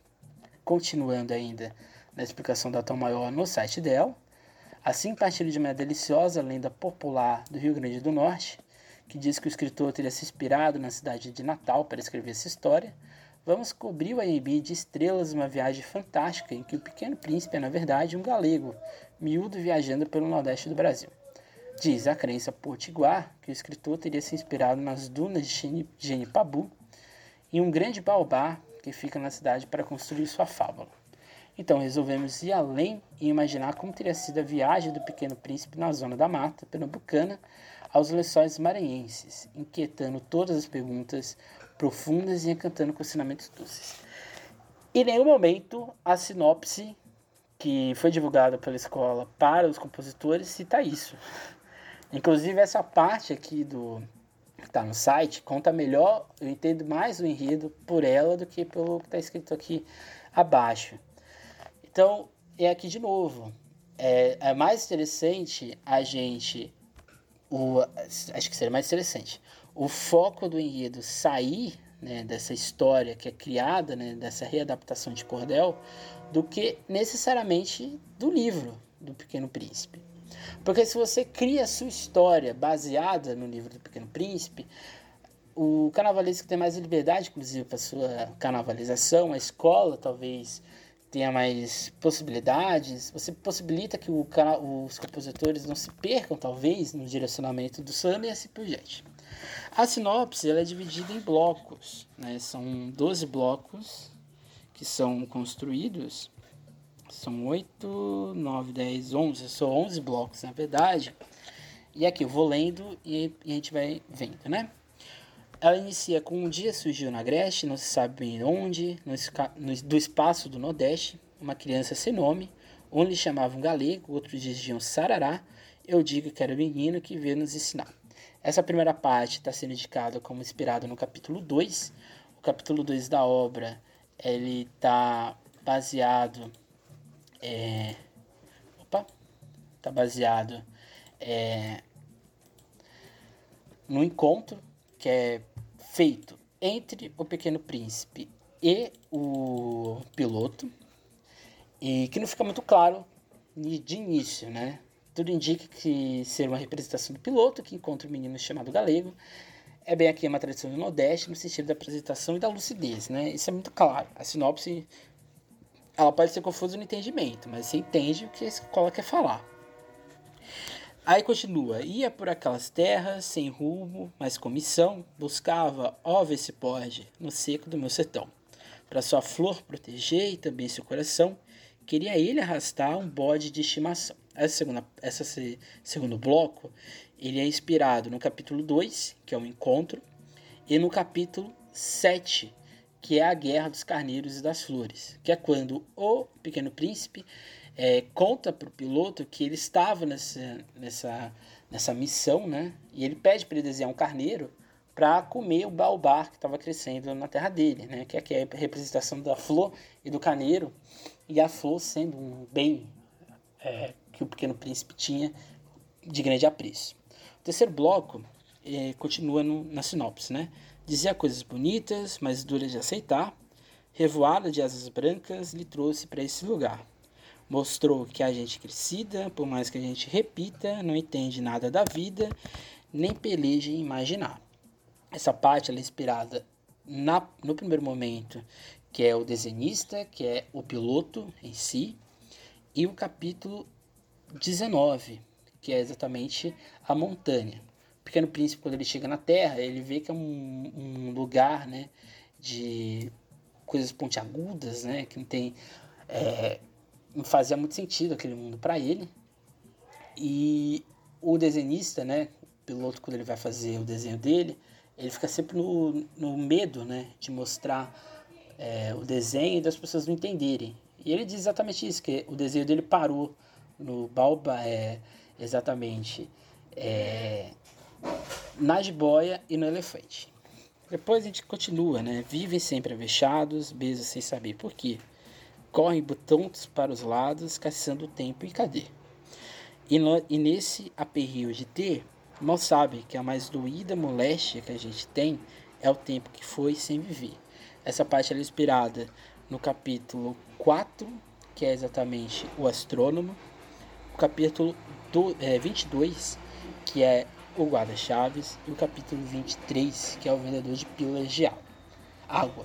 Continuando ainda na explicação da Tom Maior no site dela, assim partilho de uma deliciosa lenda popular do Rio Grande do Norte, que diz que o escritor teria se inspirado na cidade de Natal para escrever essa história, vamos cobrir o AMB de estrelas uma viagem fantástica em que o pequeno príncipe é, na verdade, um galego, miúdo viajando pelo nordeste do Brasil. Diz a crença potiguar que o escritor teria se inspirado nas dunas de Genipabu e um grande baobá que fica na cidade para construir sua fábula. Então resolvemos ir além e imaginar como teria sido a viagem do pequeno príncipe na zona da mata pernambucana aos lençóis maranhenses, inquietando todas as perguntas profundas e encantando com ensinamentos doces. Em nenhum momento a sinopse que foi divulgada pela escola para os compositores cita isso. Inclusive essa parte aqui do que está no site conta melhor, eu entendo mais o enredo por ela do que pelo que está escrito aqui abaixo. Então, é aqui de novo. É, é mais interessante a gente. O, acho que seria mais interessante o foco do enredo sair né, dessa história que é criada, né, dessa readaptação de cordel, do que necessariamente do livro do Pequeno Príncipe. Porque se você cria a sua história baseada no livro do Pequeno Príncipe, o carnavalesco tem mais liberdade, inclusive, para sua carnavalização, a escola talvez tenha mais possibilidades, você possibilita que o, os compositores não se percam, talvez, no direcionamento do samba e assim por diante. A sinopse ela é dividida em blocos, né? são 12 blocos que são construídos, são 8, 9, 10, 11, são 11 blocos na verdade, e aqui eu vou lendo e, e a gente vai vendo, né? Ela inicia com um dia surgiu na Agreste, não se sabe bem onde, no, no, do espaço do Nordeste, uma criança sem nome, um lhe chamavam galego, outros diziam sarará, eu digo que era o menino que veio nos ensinar. Essa primeira parte está sendo indicada como inspirada no capítulo 2. O capítulo 2 da obra ele está baseado é, opa, tá baseado é, no encontro que é feito entre o Pequeno Príncipe e o piloto, e que não fica muito claro de início, né? Tudo indica que ser uma representação do piloto que encontra o um menino chamado Galego. É bem aqui uma tradição do Nordeste no sentido da apresentação e da lucidez, né? Isso é muito claro. A sinopse ela pode ser confusa no entendimento, mas você entende o que a escola quer falar. Aí continua, ia por aquelas terras, sem rumo, mas com missão, buscava, ó ver se pode, no seco do meu sertão. Para sua flor proteger e também seu coração, queria ele arrastar um bode de estimação. Segunda, essa segundo bloco, ele é inspirado no capítulo 2, que é o encontro, e no capítulo 7, que é a Guerra dos Carneiros e das Flores, que é quando o Pequeno Príncipe é, conta para o piloto que ele estava nessa, nessa, nessa missão, né? E ele pede para ele desenhar um carneiro para comer o baobá que estava crescendo na terra dele, né? Que é a representação da flor e do carneiro, e a flor sendo um bem é, que o pequeno príncipe tinha de grande apreço. O terceiro bloco é, continua no, na sinopse, né? Dizia coisas bonitas, mas duras de aceitar. Revoada de asas brancas lhe trouxe para esse lugar mostrou que a gente crescida, por mais que a gente repita, não entende nada da vida, nem peleja em imaginar. Essa parte é inspirada na, no primeiro momento, que é o desenhista, que é o piloto em si, e o capítulo 19, que é exatamente a montanha. O Pequeno Príncipe, quando ele chega na Terra, ele vê que é um, um lugar né, de coisas pontiagudas, né, que não tem é, não fazia muito sentido aquele mundo para ele. E o desenhista, né, o piloto quando ele vai fazer o desenho dele, ele fica sempre no, no medo, né, de mostrar é, o desenho e das pessoas não entenderem. E ele diz exatamente isso, que o desenho dele parou no Balba, é, exatamente, é, na jiboia e no elefante. Depois a gente continua, né? Vivem sempre avechados, beijos sem saber por quê correm botões para os lados, caçando tempo e cadê? E, no, e nesse aperreio de ter, mal sabe que a mais doída moléstia que a gente tem é o tempo que foi sem viver. Essa parte é inspirada no capítulo 4, que é exatamente o astrônomo, o capítulo do, é, 22, que é o guarda-chaves, e o capítulo 23, que é o vendedor de pílulas de água.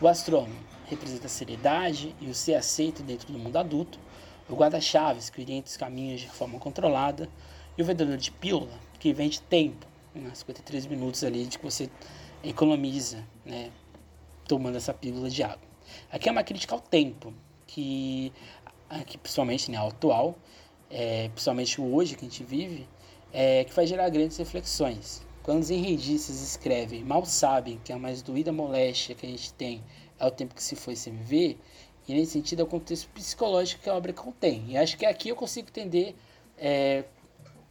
O astrônomo representa a seriedade e o ser aceito dentro do mundo adulto, o guarda-chaves, que orienta os caminhos de forma controlada, e o vendedor de pílula, que vende tempo, né, 53 minutos ali de que você economiza, né, tomando essa pílula de água. Aqui é uma crítica ao tempo, que, aqui, principalmente né, atual, é, principalmente hoje que a gente vive, é, que vai gerar grandes reflexões. Quando os enredistas escrevem, mal sabem que a mais doída moléstia que a gente tem é o tempo que se foi sem viver, e nesse sentido é o contexto psicológico que a obra contém. E acho que aqui eu consigo entender é,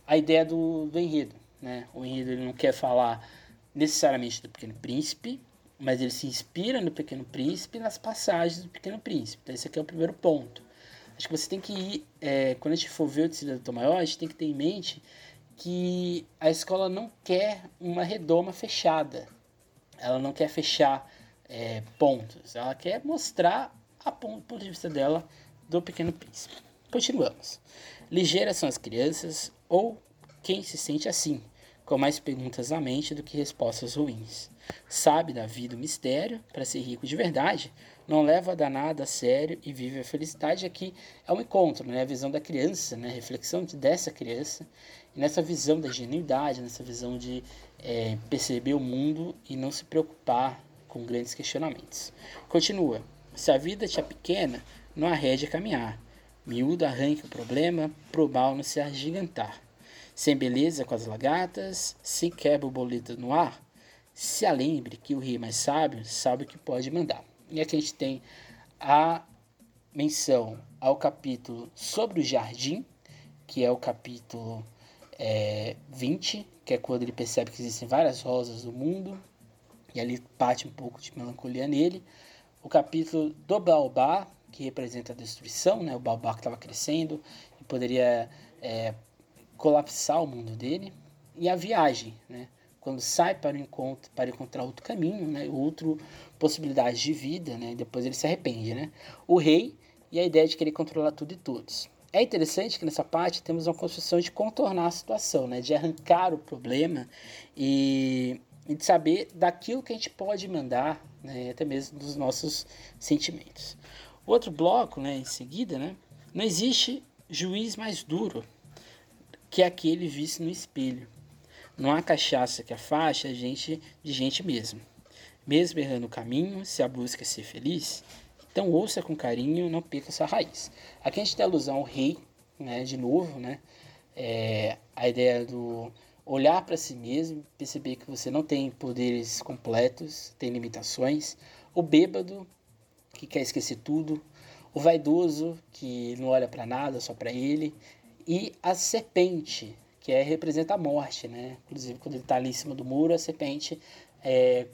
a ideia do, do enredo. Né? O enredo ele não quer falar necessariamente do Pequeno Príncipe, mas ele se inspira no Pequeno Príncipe nas passagens do Pequeno Príncipe. Então esse aqui é o primeiro ponto. Acho que você tem que ir, é, quando a gente for ver o Tecido do Maior, a gente tem que ter em mente que a escola não quer uma redoma fechada. Ela não quer fechar é, pontos. Ela quer mostrar a ponto, ponto de vista dela do Pequeno Príncipe. Continuamos. Ligeiras são as crianças ou quem se sente assim, com mais perguntas na mente do que respostas ruins. Sabe da vida o mistério, para ser rico de verdade, não leva danada a sério e vive a felicidade. Aqui é um encontro, né? a visão da criança, né? a reflexão dessa criança, e nessa visão da genuidade, nessa visão de é, perceber o mundo e não se preocupar com grandes questionamentos. Continua. Se a vida te é pequena, não arrede a caminhar. Miúdo arranque o problema, pro mal não se agigantar. Sem beleza com as lagartas, sem quebra o boleto no ar, se alembre que o rei mais sábio sabe o que pode mandar. E aqui a gente tem a menção ao capítulo sobre o jardim, que é o capítulo é, 20, que é quando ele percebe que existem várias rosas no mundo, e ali bate um pouco de melancolia nele. O capítulo do Baobá, que representa a destruição, né? o Baobá que estava crescendo e poderia é, colapsar o mundo dele. E a viagem, né? quando sai para, o encontro, para encontrar outro caminho, né? outra possibilidade de vida, né? depois ele se arrepende. Né? O rei e a ideia de querer controlar tudo e todos. É interessante que nessa parte temos uma construção de contornar a situação, né? de arrancar o problema e, e de saber daquilo que a gente pode mandar, né? até mesmo dos nossos sentimentos. Outro bloco, né, em seguida, né? não existe juiz mais duro que aquele visto no espelho. Não há cachaça que afaste a gente de gente mesmo. Mesmo errando o caminho, se a busca é ser feliz, então ouça com carinho, não perca sua raiz. Aqui a gente tem alusão ao rei, né, de novo, né? É, a ideia do olhar para si mesmo, perceber que você não tem poderes completos, tem limitações. O bêbado, que quer esquecer tudo. O vaidoso, que não olha para nada, só para ele. E a serpente, que é, representa a morte, né? Inclusive, quando ele está ali em cima do muro, a serpente é,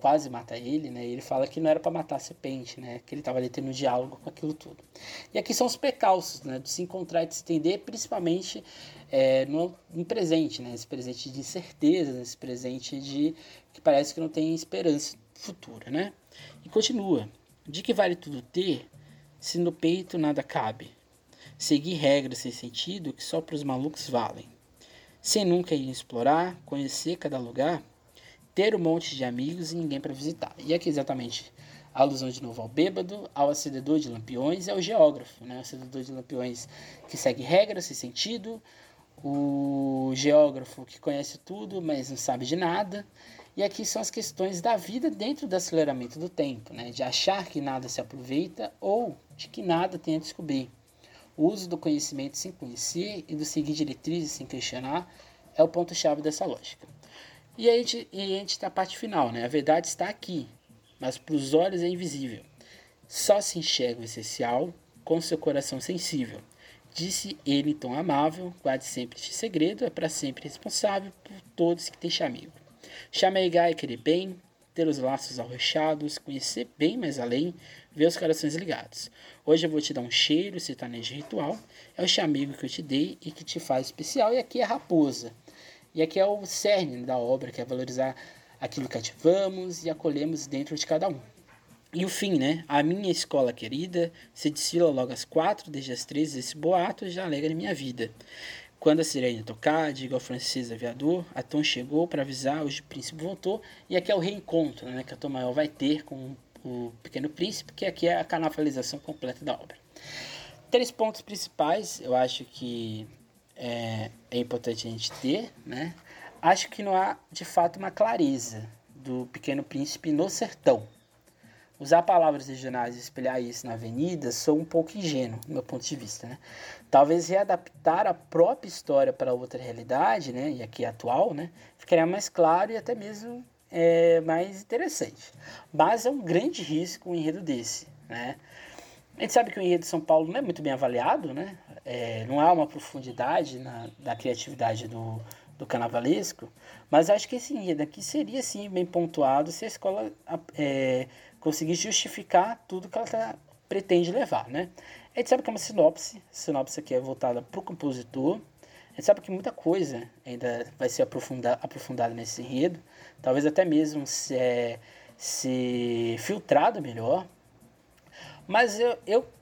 quase mata ele, né? ele fala que não era para matar a serpente, né? Que ele estava ali tendo um diálogo com aquilo tudo. E aqui são os precalços, né? De se encontrar e de se entender, principalmente é, no, no, presente, né? Esse presente de incerteza, esse presente de que parece que não tem esperança futura, né? E continua. De que vale tudo ter, se no peito nada cabe? Seguir regras sem sentido que só para os malucos valem. Sem nunca ir explorar, conhecer cada lugar, ter um monte de amigos e ninguém para visitar. E aqui exatamente a alusão de novo ao bêbado, ao acendedor de lampiões e ao geógrafo, né? O acendedor de lampiões que segue regras sem sentido, o geógrafo que conhece tudo, mas não sabe de nada. E aqui são as questões da vida dentro do aceleramento do tempo, né? De achar que nada se aproveita ou de que nada tem a descobrir. O uso do conhecimento sem conhecer e do seguir diretrizes sem questionar é o ponto-chave dessa lógica. E a gente, e a gente tá a parte final, né? A verdade está aqui, mas para os olhos é invisível. Só se enxerga o essencial com seu coração sensível. Disse ele tom amável, guarde sempre este segredo, é para sempre responsável por todos que tem amigo. Chamegar é querer bem, ter os laços arrochados, conhecer bem mais além, ver os corações ligados. Hoje eu vou te dar um cheiro, sertanejo ritual, é o chamego que eu te dei e que te faz especial, e aqui é raposa. E aqui é o cerne da obra, que é valorizar aquilo que ativamos e acolhemos dentro de cada um. E o fim, né? A minha escola querida se desfila logo às quatro, desde as três, esse boato já alegra minha vida. Quando a sirene tocar, diga ao francês aviador, a Tom chegou para avisar, hoje o príncipe voltou, e aqui é o reencontro né, que a Tom Maior vai ter com o Pequeno Príncipe, que aqui é a canafalização completa da obra. Três pontos principais, eu acho que é, é importante a gente ter, né? Acho que não há de fato uma clareza do Pequeno Príncipe no sertão. Usar palavras regionais e espelhar isso na avenida sou um pouco ingênuo, do meu ponto de vista. Né? Talvez readaptar a própria história para outra realidade, né? e aqui atual, né? ficaria mais claro e até mesmo é, mais interessante. Mas é um grande risco um enredo desse. Né? A gente sabe que o enredo de São Paulo não é muito bem avaliado, né? É, não há uma profundidade na, na criatividade do, do carnavalesco, mas acho que esse enredo aqui seria sim bem pontuado se a escola é, conseguir justificar tudo que ela tá, pretende levar, né? A gente sabe que é uma sinopse, a sinopse aqui é voltada para o compositor, a gente sabe que muita coisa ainda vai ser aprofundada, aprofundada nesse enredo, talvez até mesmo se, é, se filtrado melhor, mas eu, eu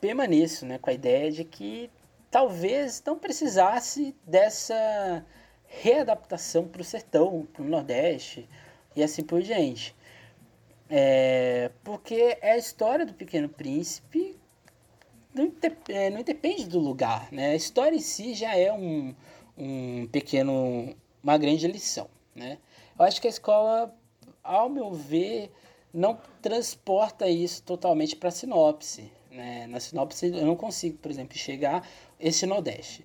permaneço né, com a ideia de que talvez não precisasse dessa readaptação para o sertão, para o Nordeste e assim por diante. É, porque é a história do Pequeno Príncipe não, é, não depende do lugar, né? A história em si já é um, um pequeno, uma grande lição, né? Eu acho que a escola, ao meu ver, não transporta isso totalmente para a sinopse. Né? Na sinopse eu não consigo, por exemplo, chegar esse Nordeste.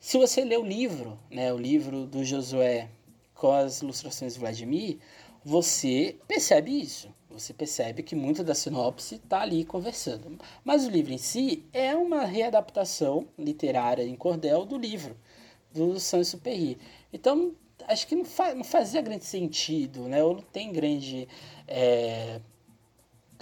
Se você lê o livro, né, o livro do Josué com as ilustrações de Vladimir, você percebe isso. Você percebe que muita da sinopse está ali conversando. Mas o livro em si é uma readaptação literária em cordel do livro, do Saint-Exupéry. Então, acho que não, não, fazia grande sentido, né? ou não tem grande é,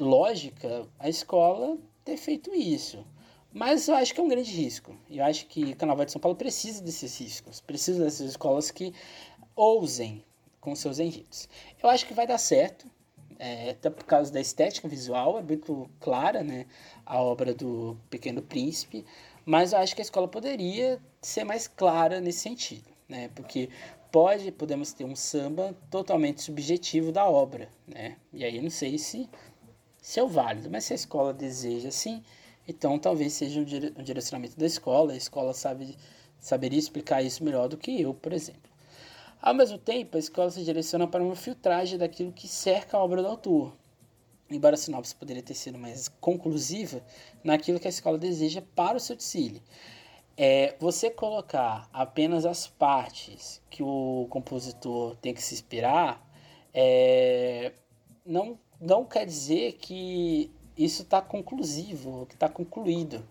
lógica a escola ter feito isso. Mas eu acho que é um grande risco. Eu acho que o Carnaval de São Paulo precisa desses riscos, precisa dessas escolas que ousem com seus enredos. Eu acho que vai dar certo, é, até por causa da estética visual, é muito clara né, a obra do Pequeno Príncipe, mas eu acho que a escola poderia ser mais clara nesse sentido, né, porque pode, podemos ter um samba totalmente subjetivo da obra, né, e aí eu não sei se, se é válido, mas se a escola deseja assim, então, talvez seja um, dire um direcionamento da escola, a escola sabe, saberia explicar isso melhor do que eu, por exemplo. Ao mesmo tempo, a escola se direciona para uma filtragem daquilo que cerca a obra do autor, embora a sinopse poderia ter sido mais conclusiva naquilo que a escola deseja para o seu desfile. É, você colocar apenas as partes que o compositor tem que se inspirar é, não, não quer dizer que isso está conclusivo, que está concluído.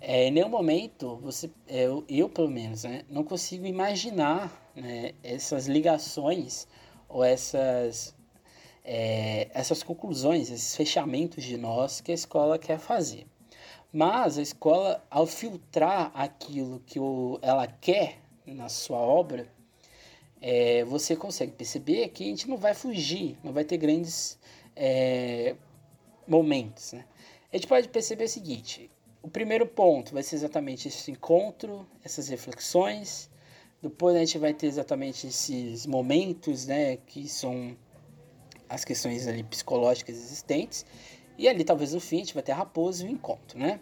É, em nenhum momento, você, é, eu, eu pelo menos, né, não consigo imaginar né, essas ligações ou essas, é, essas conclusões, esses fechamentos de nós que a escola quer fazer. Mas a escola, ao filtrar aquilo que o, ela quer na sua obra, é, você consegue perceber que a gente não vai fugir, não vai ter grandes é, momentos. Né? A gente pode perceber o seguinte: o primeiro ponto vai ser exatamente esse encontro, essas reflexões. Depois a gente vai ter exatamente esses momentos, né, que são as questões ali psicológicas existentes. E ali, talvez no fim, a gente vai ter a raposa e o encontro, né?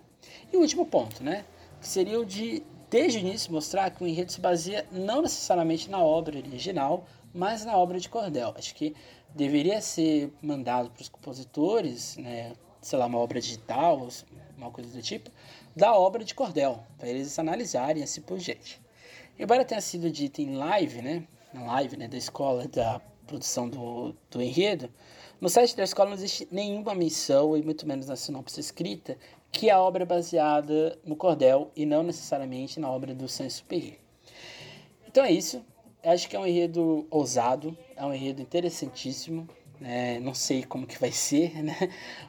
E o último ponto, né, que seria o de, desde o início, mostrar que o enredo se baseia não necessariamente na obra original, mas na obra de Cordel. Acho que deveria ser mandado para os compositores, né, sei lá, uma obra digital, uma coisa do tipo, da obra de Cordel, para eles analisarem assim por gente. Embora tenha sido dito em live, né, na live né, da escola da produção do, do enredo, no site da escola não existe nenhuma menção, e muito menos na sinopse escrita, que a obra é baseada no Cordel e não necessariamente na obra do Saint-Exupéry. Então é isso. Acho que é um enredo ousado, é um enredo interessantíssimo. Né? Não sei como que vai ser, *laughs* né?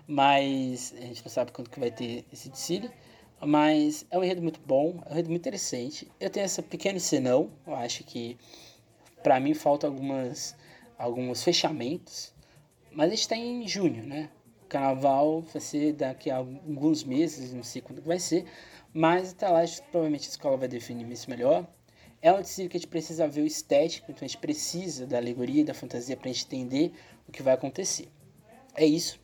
Mas a gente não sabe quando que vai ter esse desfile. Mas é um enredo muito bom, é um enredo muito interessante. Eu tenho esse pequeno senão, eu acho que para mim falta algumas alguns fechamentos. Mas a gente está em junho, né? O carnaval vai ser daqui a alguns meses, não sei quando vai ser. Mas até lá, provavelmente a escola vai definir isso melhor. É um desfile que a gente precisa ver o estético, então a gente precisa da alegoria, da fantasia para entender o que vai acontecer. É isso.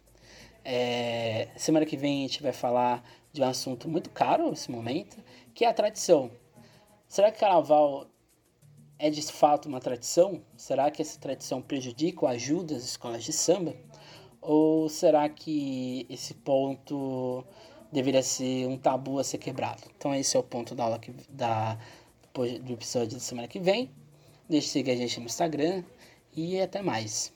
É, semana que vem a gente vai falar de um assunto muito caro nesse momento, que é a tradição. Será que carnaval é de fato uma tradição? Será que essa tradição prejudica ou ajuda as escolas de samba? Ou será que esse ponto deveria ser um tabu a ser quebrado? Então esse é o ponto da aula que, da do episódio da semana que vem. Deixe de seguir a gente no Instagram e até mais.